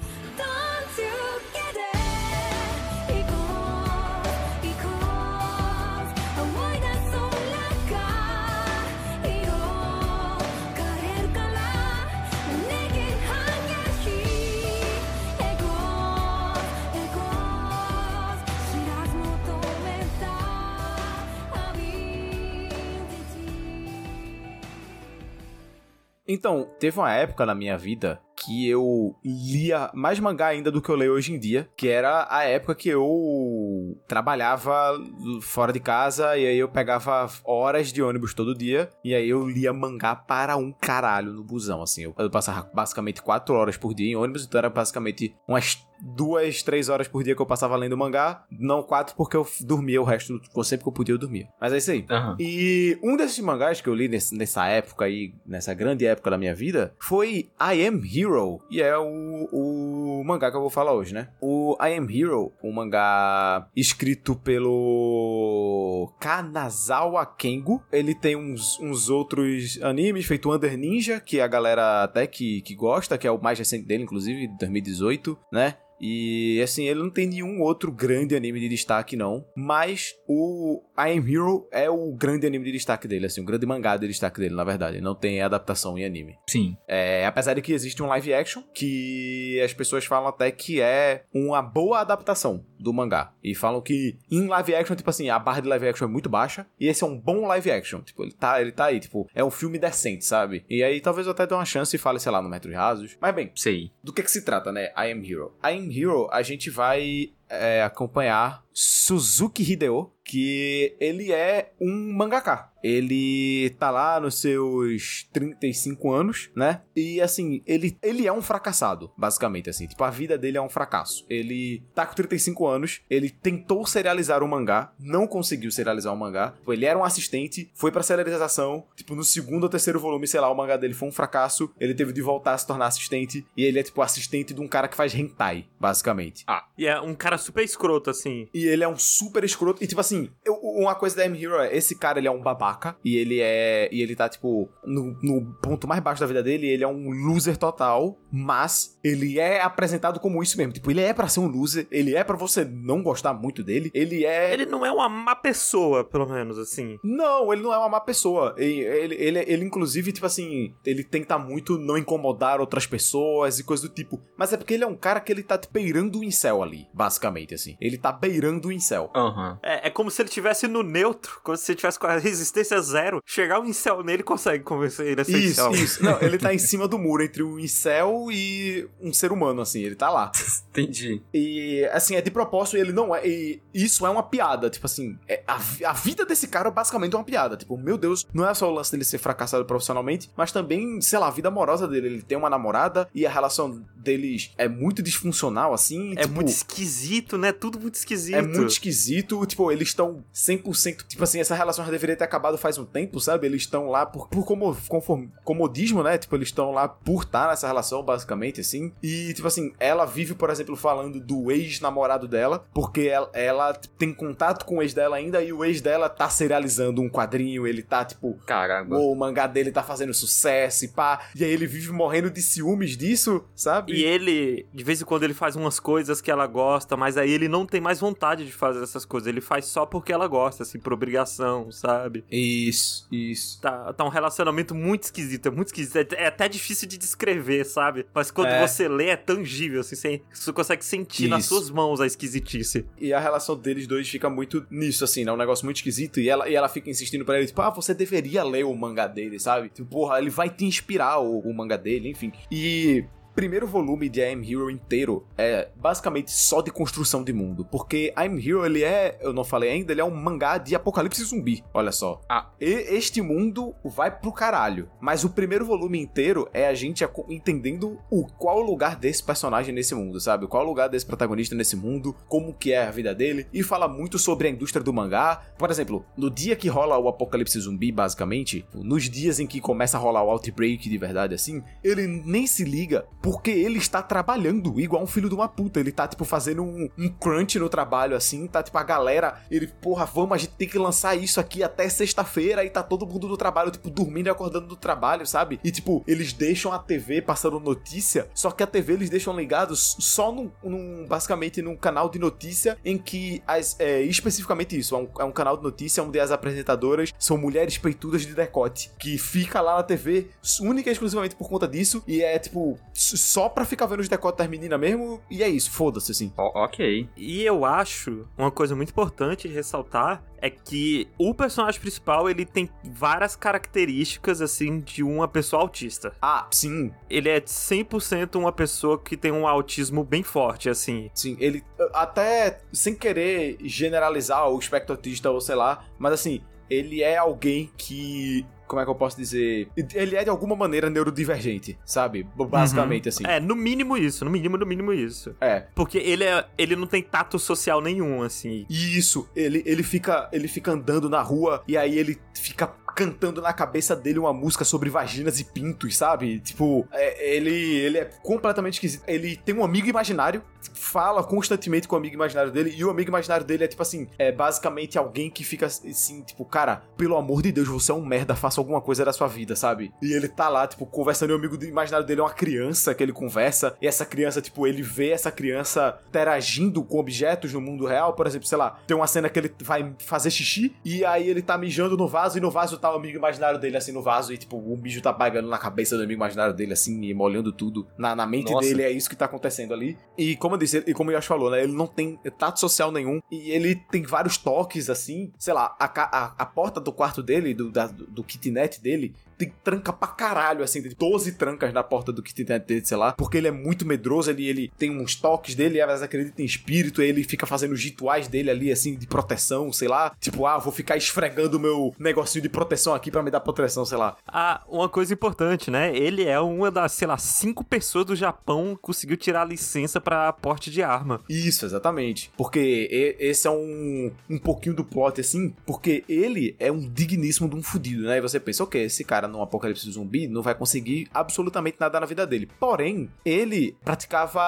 Então, teve uma época na minha vida que eu lia mais mangá ainda do que eu leio hoje em dia, que era a época que eu trabalhava fora de casa e aí eu pegava horas de ônibus todo dia e aí eu lia mangá para um caralho no busão, assim. Eu, eu passava basicamente quatro horas por dia em ônibus, então era basicamente umas duas, três horas por dia que eu passava lendo mangá, não quatro porque eu dormia o resto, sempre que eu podia eu dormia. Mas é isso aí. Aham. E um desses mangás que eu li nesse- nessa época aí, nessa grande época da minha vida, foi I Am Hero. E é o, o mangá que eu vou falar hoje, né? O I Am Hero, um mangá escrito pelo Kanazawa Kengo. Ele tem uns, uns outros animes, feito Under Ninja, que a galera até que, que gosta, que é o mais recente dele, inclusive, de 2018, né? E assim, ele não tem nenhum outro grande anime de destaque, não. Mas o I Am Hero é o grande anime de destaque dele, assim, o grande mangá de destaque dele, na verdade. Não tem adaptação em anime. Sim. É, apesar de que existe um live action, que as pessoas falam até que é uma boa adaptação do mangá. E falam que em live action, tipo assim, a barra de live action é muito baixa. E esse é um bom live action. Tipo, ele tá, ele tá aí, tipo, é um filme decente, sabe? E aí talvez eu até dê uma chance e fale, sei lá, no Metros Rasos. Mas bem, Sei. do que que se trata, né? I Am Hero. I Am Hero, a gente vai é, acompanhar Suzuki Hideo, que ele é um mangaka. Ele tá lá nos seus 35 anos, né? E assim, ele, ele é um fracassado, basicamente, assim. Tipo, a vida dele é um fracasso. Ele tá com 35 anos, ele tentou serializar o mangá, não conseguiu serializar o mangá. Tipo, ele era um assistente, foi pra serialização, tipo, no segundo ou terceiro volume, sei lá, o mangá dele foi um fracasso. Ele teve de voltar a se tornar assistente, e ele é, tipo, assistente de um cara que faz hentai, basicamente. E é um cara super escroto, assim. E ele é um super escroto. E, tipo assim, eu- uma coisa da M Hero é: esse cara ele é um babaca. E ele é. E ele tá, tipo, no, no ponto mais baixo da vida dele. Ele é um loser total. Mas ele é apresentado como isso mesmo. Tipo, ele é pra ser um loser. Ele é pra você não gostar muito dele. Ele é. Ele não é uma má pessoa, pelo menos, assim. Não, ele não é uma má pessoa. E- Ele, ele, ele, inclusive, tipo assim, ele tenta muito não incomodar outras pessoas e coisa do tipo. Mas é porque ele é um cara que ele tá beirando o incel ali, basicamente, assim. Ele tá beirando o incel. Aham. É, é como se ele tivesse no neutro, como se ele tivesse com a resistência zero. Chegar um incel nele consegue convencer ele a ser Isso, incel. isso. Não, ele tá em cima do muro entre o incel e um ser humano, assim. Ele tá lá. Entendi. E, assim, é de propósito e ele não é. E isso é uma piada. Tipo assim, é- a, a vida desse cara é basicamente uma piada. Tipo, meu Deus, não é só o lance dele ser fracassado profissionalmente, mas também, sei lá, a vida amorosa dele. Ele tem uma namorada e a relação deles é muito disfuncional, assim. É tipo, muito esquisito, né? Tudo muito esquisito. É muito esquisito, tipo, eles estão 100%, tipo assim, essa relação já deveria ter acabado faz um tempo, sabe? Eles estão lá por, por como, conform- comodismo, né? Tipo, eles estão lá por estar nessa relação, basicamente, assim. E, tipo assim, ela vive, por exemplo, falando do ex-namorado dela, porque ela, ela tem contato com o ex dela ainda e o ex dela tá serializando um quadrinho, ele tá, tipo, Caramba. o mangá dele tá fazendo sucesso e pá. E aí ele vive morrendo de ciúmes disso, sabe? E ele, de vez em quando, ele faz umas coisas que ela gosta, mas aí ele não tem mais vontade de fazer essas coisas. Ele faz só porque ela gosta, assim, por obrigação, sabe? Isso, isso. Tá, tá um relacionamento muito esquisito, é muito esquisito. É, é até difícil de descrever, sabe? Mas quando É. você lê, é tangível, assim, você, você consegue sentir nas Isso. suas mãos a esquisitice. E a relação deles dois fica muito nisso, assim, né? Um negócio muito esquisito. E ela, e ela fica insistindo pra ele, tipo, ah, você deveria ler o mangá dele, sabe? Tipo, porra, ele vai te inspirar o, o mangá dele, enfim. E. Primeiro volume de I Am Hero inteiro é basicamente só de construção de mundo. Porque I Am Hero, ele é, eu não falei ainda, ele é um mangá de apocalipse zumbi. Olha só. Ah. E este mundo vai pro caralho. Mas o primeiro volume inteiro é a gente entendendo o qual o lugar desse personagem nesse mundo, sabe? Qual o lugar desse protagonista nesse mundo, como que é a vida dele. E fala muito sobre a indústria do mangá. Por exemplo, no dia que rola o apocalipse zumbi, basicamente, nos dias em que começa a rolar o outbreak de verdade, assim, ele nem se liga porque ele está trabalhando igual um filho de uma puta. Ele tá, tipo, fazendo um, um crunch no trabalho, assim, tá, tipo, a galera, ele, porra, vamos, a gente tem que lançar isso aqui até sexta-feira e tá todo mundo no trabalho, tipo, dormindo e acordando do trabalho, sabe? E, tipo, eles deixam a TV passando notícia, só que a TV eles deixam ligados só num, num basicamente, num canal de notícia em que, as, é, especificamente isso, é um, é um canal de notícia onde as apresentadoras são mulheres peitudas de decote, que fica lá na TV única e exclusivamente por conta disso, e é, tipo, só pra ficar vendo os decotes das meninas mesmo, e é isso, foda-se, assim. Ó, ok. E eu acho uma coisa muito importante de ressaltar é que o personagem principal ele tem várias características assim de uma pessoa autista. Ah, sim, Ele é 100% uma pessoa que tem um autismo bem forte assim. Sim, ele até sem querer generalizar o espectro autista ou sei lá, mas assim, ele é alguém que como é que eu posso dizer? Ele é de alguma maneira neurodivergente, sabe? Basicamente assim. É, no mínimo isso, no mínimo, no mínimo isso. É. Porque ele é, ele não tem tato social nenhum assim. E isso, ele, ele fica ele fica andando na rua e aí ele fica cantando na cabeça dele uma música sobre vaginas e pintos, sabe? Tipo, é- ele, ele é completamente esquisito. Ele tem um amigo imaginário, fala constantemente com o amigo imaginário dele, e o amigo imaginário dele é tipo assim, é basicamente alguém que fica assim, tipo, cara, pelo amor de Deus, você é um merda, faça alguma coisa da sua vida, sabe? E ele tá lá, tipo, conversando, e o amigo imaginário dele é uma criança que ele conversa, e essa criança, tipo, ele vê essa criança interagindo com objetos no mundo real, por exemplo, sei lá, tem uma cena que ele vai fazer xixi, e aí ele tá mijando no vaso, e no vaso tá o amigo imaginário dele, assim, no vaso, e tipo, o mijo tá pagando na cabeça do amigo imaginário dele, assim, e molhando tudo na, na mente Nossa. dele, é isso que tá acontecendo ali. E como eu disse, e como o Yoshi falou, né, ele não tem tato social nenhum, e ele tem vários toques, assim, sei lá, a, a, a porta do quarto dele, do, da- do, do kitnet dele, tem tranca pra caralho, assim, tem 12 trancas na porta do kitnet dele, sei lá, porque ele é muito medroso, ele, ele tem uns toques dele, às vezes acredita em espírito, ele fica fazendo os rituais dele ali, assim, de proteção, sei lá, tipo, ah, vou ficar esfregando o meu negocinho de proteção aqui pra me dar proteção, sei lá. Ah, uma coisa importante, né? Ele é uma das, sei lá, cinco pessoas do Japão que conseguiu tirar a licença pra porte de arma. Isso, exatamente. Porque esse é um, um pouquinho do plot, assim, porque ele é um digníssimo de um fudido, né? E você pensa, ok, esse cara num apocalipse zumbi não vai conseguir absolutamente nada na vida dele. Porém, ele praticava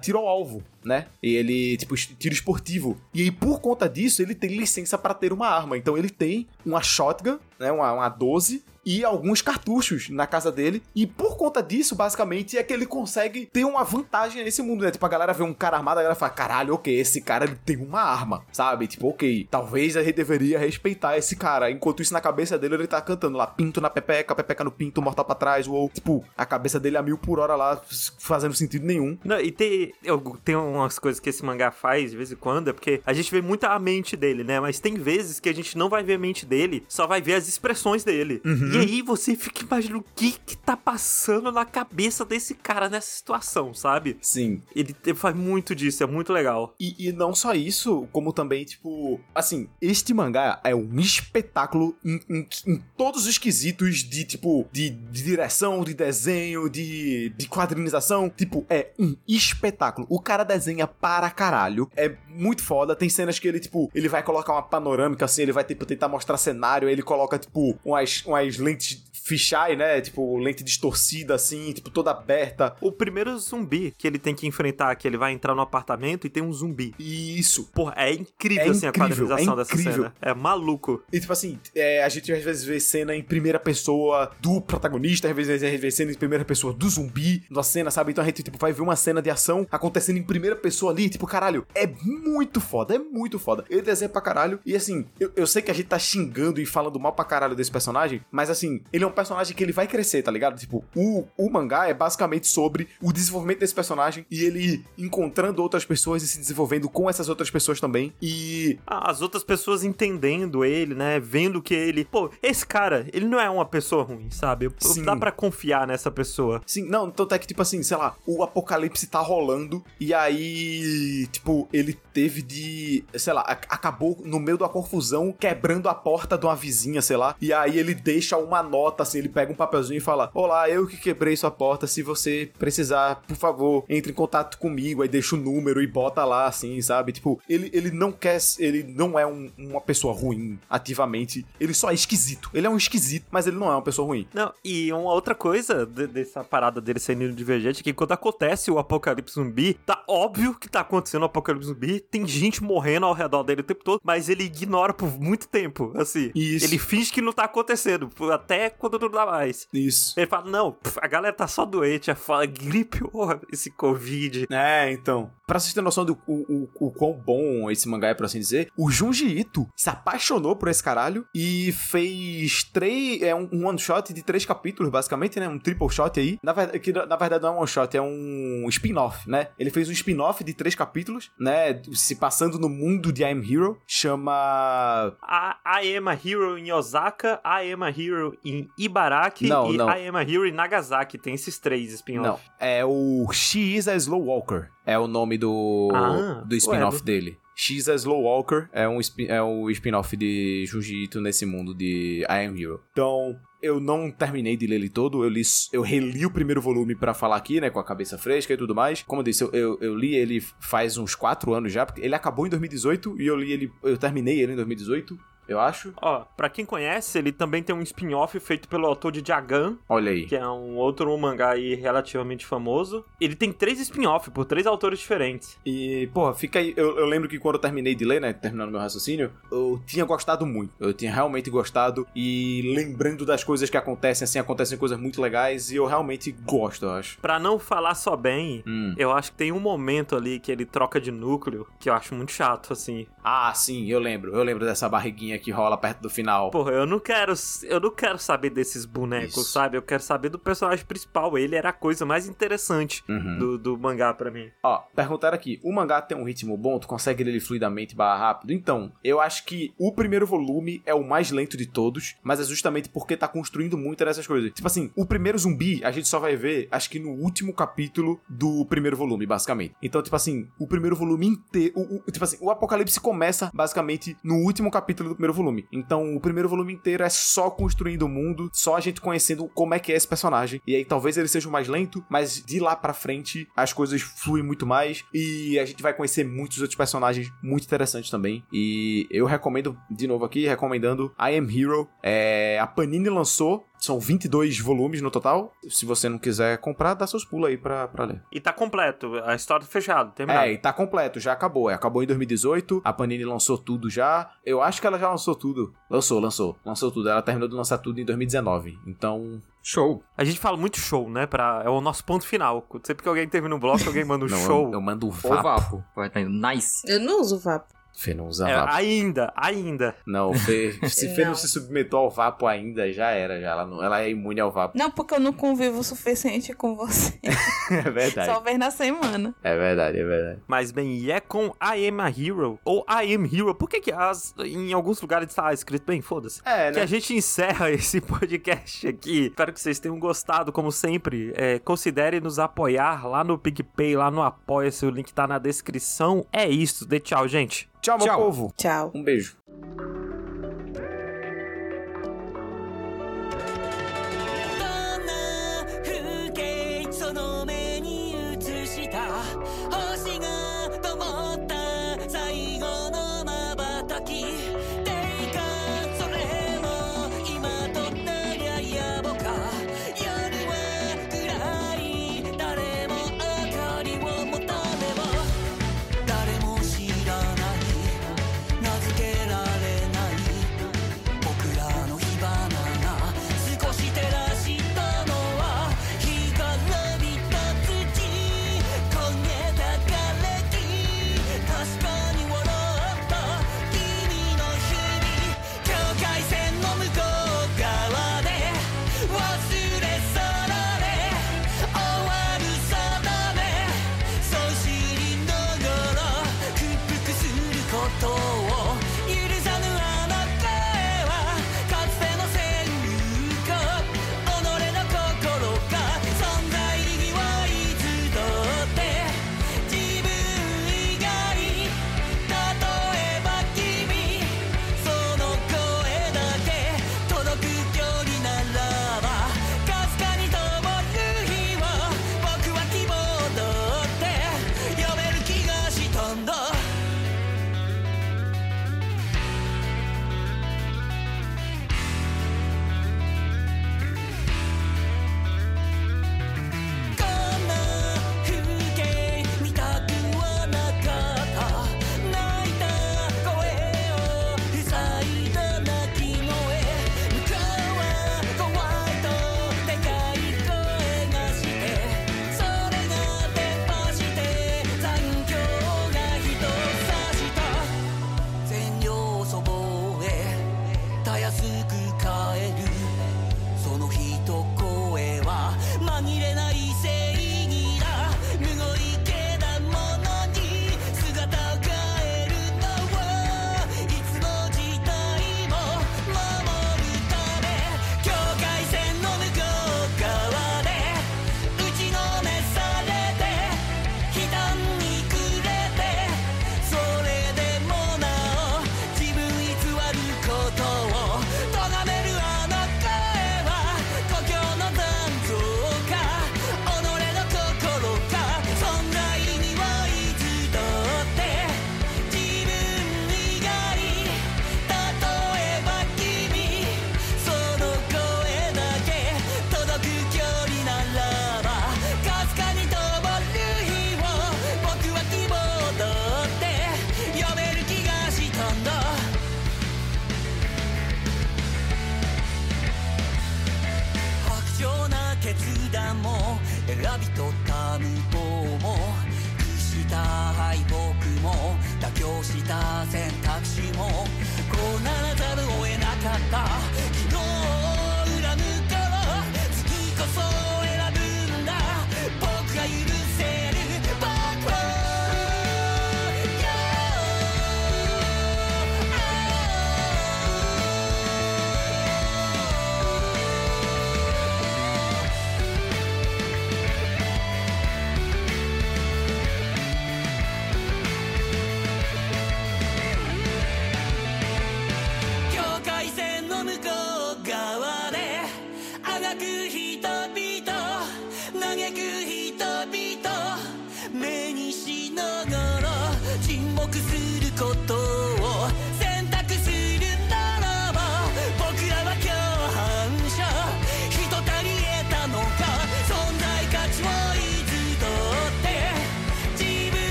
tiro ao alvo. Né? E ele, tipo, tiro esportivo. E aí, por conta disso, ele tem licença pra ter uma arma. Então, ele tem uma shotgun, né? Uma, uma 12, e alguns cartuchos na casa dele. E por conta disso, basicamente, é que ele consegue ter uma vantagem nesse mundo, né? Tipo, a galera vê um cara armado, a galera fala: caralho, ok, esse cara ele tem uma arma, sabe? Tipo, ok, talvez a gente deveria respeitar esse cara. Enquanto isso, na cabeça dele, ele tá cantando lá: pinto na pepeca, pepeca no pinto, mortal pra trás, ou tipo, a cabeça dele a mil por hora lá, fazendo sentido nenhum. Não, e tem, eu, tem umas coisas que esse mangá faz de vez em quando, é porque a gente vê muito a mente dele, né? Mas tem vezes que a gente não vai ver a mente dele, só vai ver as expressões dele. E aí você fica imaginando o que que tá passando na cabeça desse cara nessa situação, sabe? Sim, Ele, ele faz muito disso, é muito legal. E, e não só isso, como também, tipo, assim, este mangá é um espetáculo em, em- em todos os quesitos de, tipo, de, de direção, de desenho, de, de quadrinização. Tipo, é um espetáculo. O cara desenha para caralho. É muito foda. Tem cenas que ele, tipo, ele vai colocar uma panorâmica, assim, ele vai, tipo, tentar mostrar cenário, ele coloca, tipo, umas, umas lentes fisheye, né? Tipo, lente distorcida, assim, tipo, toda aberta. O primeiro zumbi que ele tem que enfrentar, que ele vai entrar no apartamento e tem um zumbi. Isso. Porra, é incrível, É assim, a incrível, quadrinização é dessa cena. É maluco. E tipo assim, é, a gente às vezes vê cena em primeira pessoa do protagonista, às vezes a gente vê cena em primeira pessoa do zumbi na cena, sabe? Então a gente tipo, vai ver uma cena de ação acontecendo em primeira pessoa ali, tipo, caralho, é muito foda, é muito foda. Ele desenha pra caralho. E assim, eu, eu sei que a gente tá xingando e falando mal pra caralho desse personagem, mas assim, ele é um personagem que ele vai crescer, tá ligado? Tipo, o, o mangá é basicamente sobre o desenvolvimento desse personagem e ele encontrando outras pessoas e se desenvolvendo com essas outras pessoas também. E As outras pessoas entendendo ele, né? Vendo que ele. Pô, esse cara, ele não é uma pessoa ruim, sabe? Sim. Dá pra confiar nessa pessoa. Sim, não, tanto é que, tipo assim, sei lá, o apocalipse tá rolando e aí, tipo, ele teve de, sei lá, acabou no meio da confusão quebrando a porta de uma vizinha, sei lá, e aí ele deixa uma nota, assim, ele pega um papelzinho e fala: Olá, eu que quebrei sua porta, se você precisar, por favor, entre em contato comigo, aí deixa o número e bota lá, assim, sabe? Tipo, ele, ele não quer, ele não é um- uma pessoa ruim ativamente, ele só é esquisito. Ele é um esquisito, mas ele não é uma pessoa ruim. Não, e uma outra coisa de- dessa parada dele sendo divergente é que quando acontece o apocalipse zumbi, tá óbvio que tá acontecendo o apocalipse zumbi, tem gente morrendo ao redor dele o tempo todo, mas ele ignora por muito tempo, assim. Isso. Ele finge que não tá acontecendo, até quando não dá mais. Isso. Ele fala, não, a galera tá só doente, é fala, gripe, porra, esse Covid. É, então. Pra vocês terem noção do o, o, o quão bom esse mangá é, por assim dizer, o Junji Ito se apaixonou por esse caralho e fez três. É um, um one shot de três capítulos, basicamente, né? Um triple shot aí. Na verdade, que na verdade não é um one shot, é um spin-off, né? Ele fez um spin-off de três capítulos, né? Se passando no mundo de I Am Hero. Chama. A I am a Hero em Osaka, I am a Hero em Ibaraki Não, e não. I am a Hero em Nagasaki. Tem esses três Não, spin-off. é o She is a Slow Walker. É o nome do, Ah, do spin-off dele. She's a Slow Walker é, um spin- é o spin-off de Junji Ito nesse mundo de I Am Hero. Então, eu não terminei de ler ele todo, eu, li, eu reli o primeiro volume pra falar aqui, né, com a cabeça fresca e tudo mais. Como eu disse, eu, eu, eu li ele faz uns 4 anos já, porque ele acabou em 2018 e eu li ele, eu terminei ele em 2018. Eu acho. Ó, pra quem conhece, ele também tem um spin-off feito pelo autor de Jagan, Olha aí. que é um outro mangá aí relativamente famoso. Ele tem três spin-off por três autores diferentes. E, porra, fica aí. Eu, eu lembro que quando eu terminei de ler, né? Terminando meu raciocínio, eu tinha gostado muito. Eu tinha realmente gostado. E lembrando das coisas que acontecem, assim, acontecem coisas muito legais. E eu realmente gosto, eu acho. Pra não falar só bem, Hum. eu acho que tem um momento ali que ele troca de núcleo que eu acho muito chato, assim. Ah, sim, eu lembro. Eu lembro dessa barriguinha que rola perto do final. Porra, eu não quero. Eu não quero saber desses bonecos, Isso. sabe? Eu quero saber do personagem principal. Ele era a coisa mais interessante Uhum. do, do mangá pra mim. Ó, perguntaram aqui, o mangá tem um ritmo bom? Tu consegue ler ele fluidamente barra rápido? Então, eu acho que o primeiro volume é o mais lento de todos, mas é justamente porque tá construindo muito dessas coisas. Tipo assim, o primeiro zumbi a gente só vai ver, acho que no último capítulo do primeiro volume, basicamente. Então, tipo assim, o primeiro volume inteiro. o- o- Tipo assim, o apocalipse começa basicamente no último capítulo do primeiro volume. Então, o primeiro volume inteiro é só construindo o mundo, só a gente conhecendo como é que é esse personagem. E aí talvez ele seja o mais lento, mas de lá pra frente as coisas fluem muito mais e a gente vai conhecer muitos outros personagens muito interessantes também. E eu recomendo, de novo aqui, recomendando I Am Hero. É, a Panini lançou, são 22 volumes no total. Se você não quiser comprar, dá seus pulos aí pra, pra ler. E tá completo, a história fechada, terminada. É, e tá completo, já acabou. É, acabou em 2018, a Panini lançou tudo já. Eu acho que ela já lançou tudo. Lançou, lançou. Lançou tudo. Ela terminou de lançar tudo em 2019. Então, Show. A gente fala muito show, né? Pra... É o nosso ponto final. Sempre que alguém termina um bloco, alguém manda um não, show. Eu, eu mando o Ou vapo. vapo. Vai tá indo. Nice. Eu não uso vapo. Fê não usa É, vapo. ainda, ainda. Não, Fê, se Fê não Não. se submeteu ao vapo ainda, já era. Já. Ela, não, ela é imune ao vapo. Não, porque eu não convivo o suficiente com você. É verdade. Só vez na semana. É verdade, é verdade. Mas bem, e é com I Am a Hero ou I Am Hero. Por que que as, em alguns lugares está escrito bem? Foda-se. É, Que a né? gente encerra esse podcast aqui. Espero que vocês tenham gostado, como sempre. É, considere nos apoiar lá no PicPay, lá no Apoia-se. O link tá na descrição. É isso. Dê tchau, gente. Tchau, meu Tchau. povo. Tchau. Um beijo.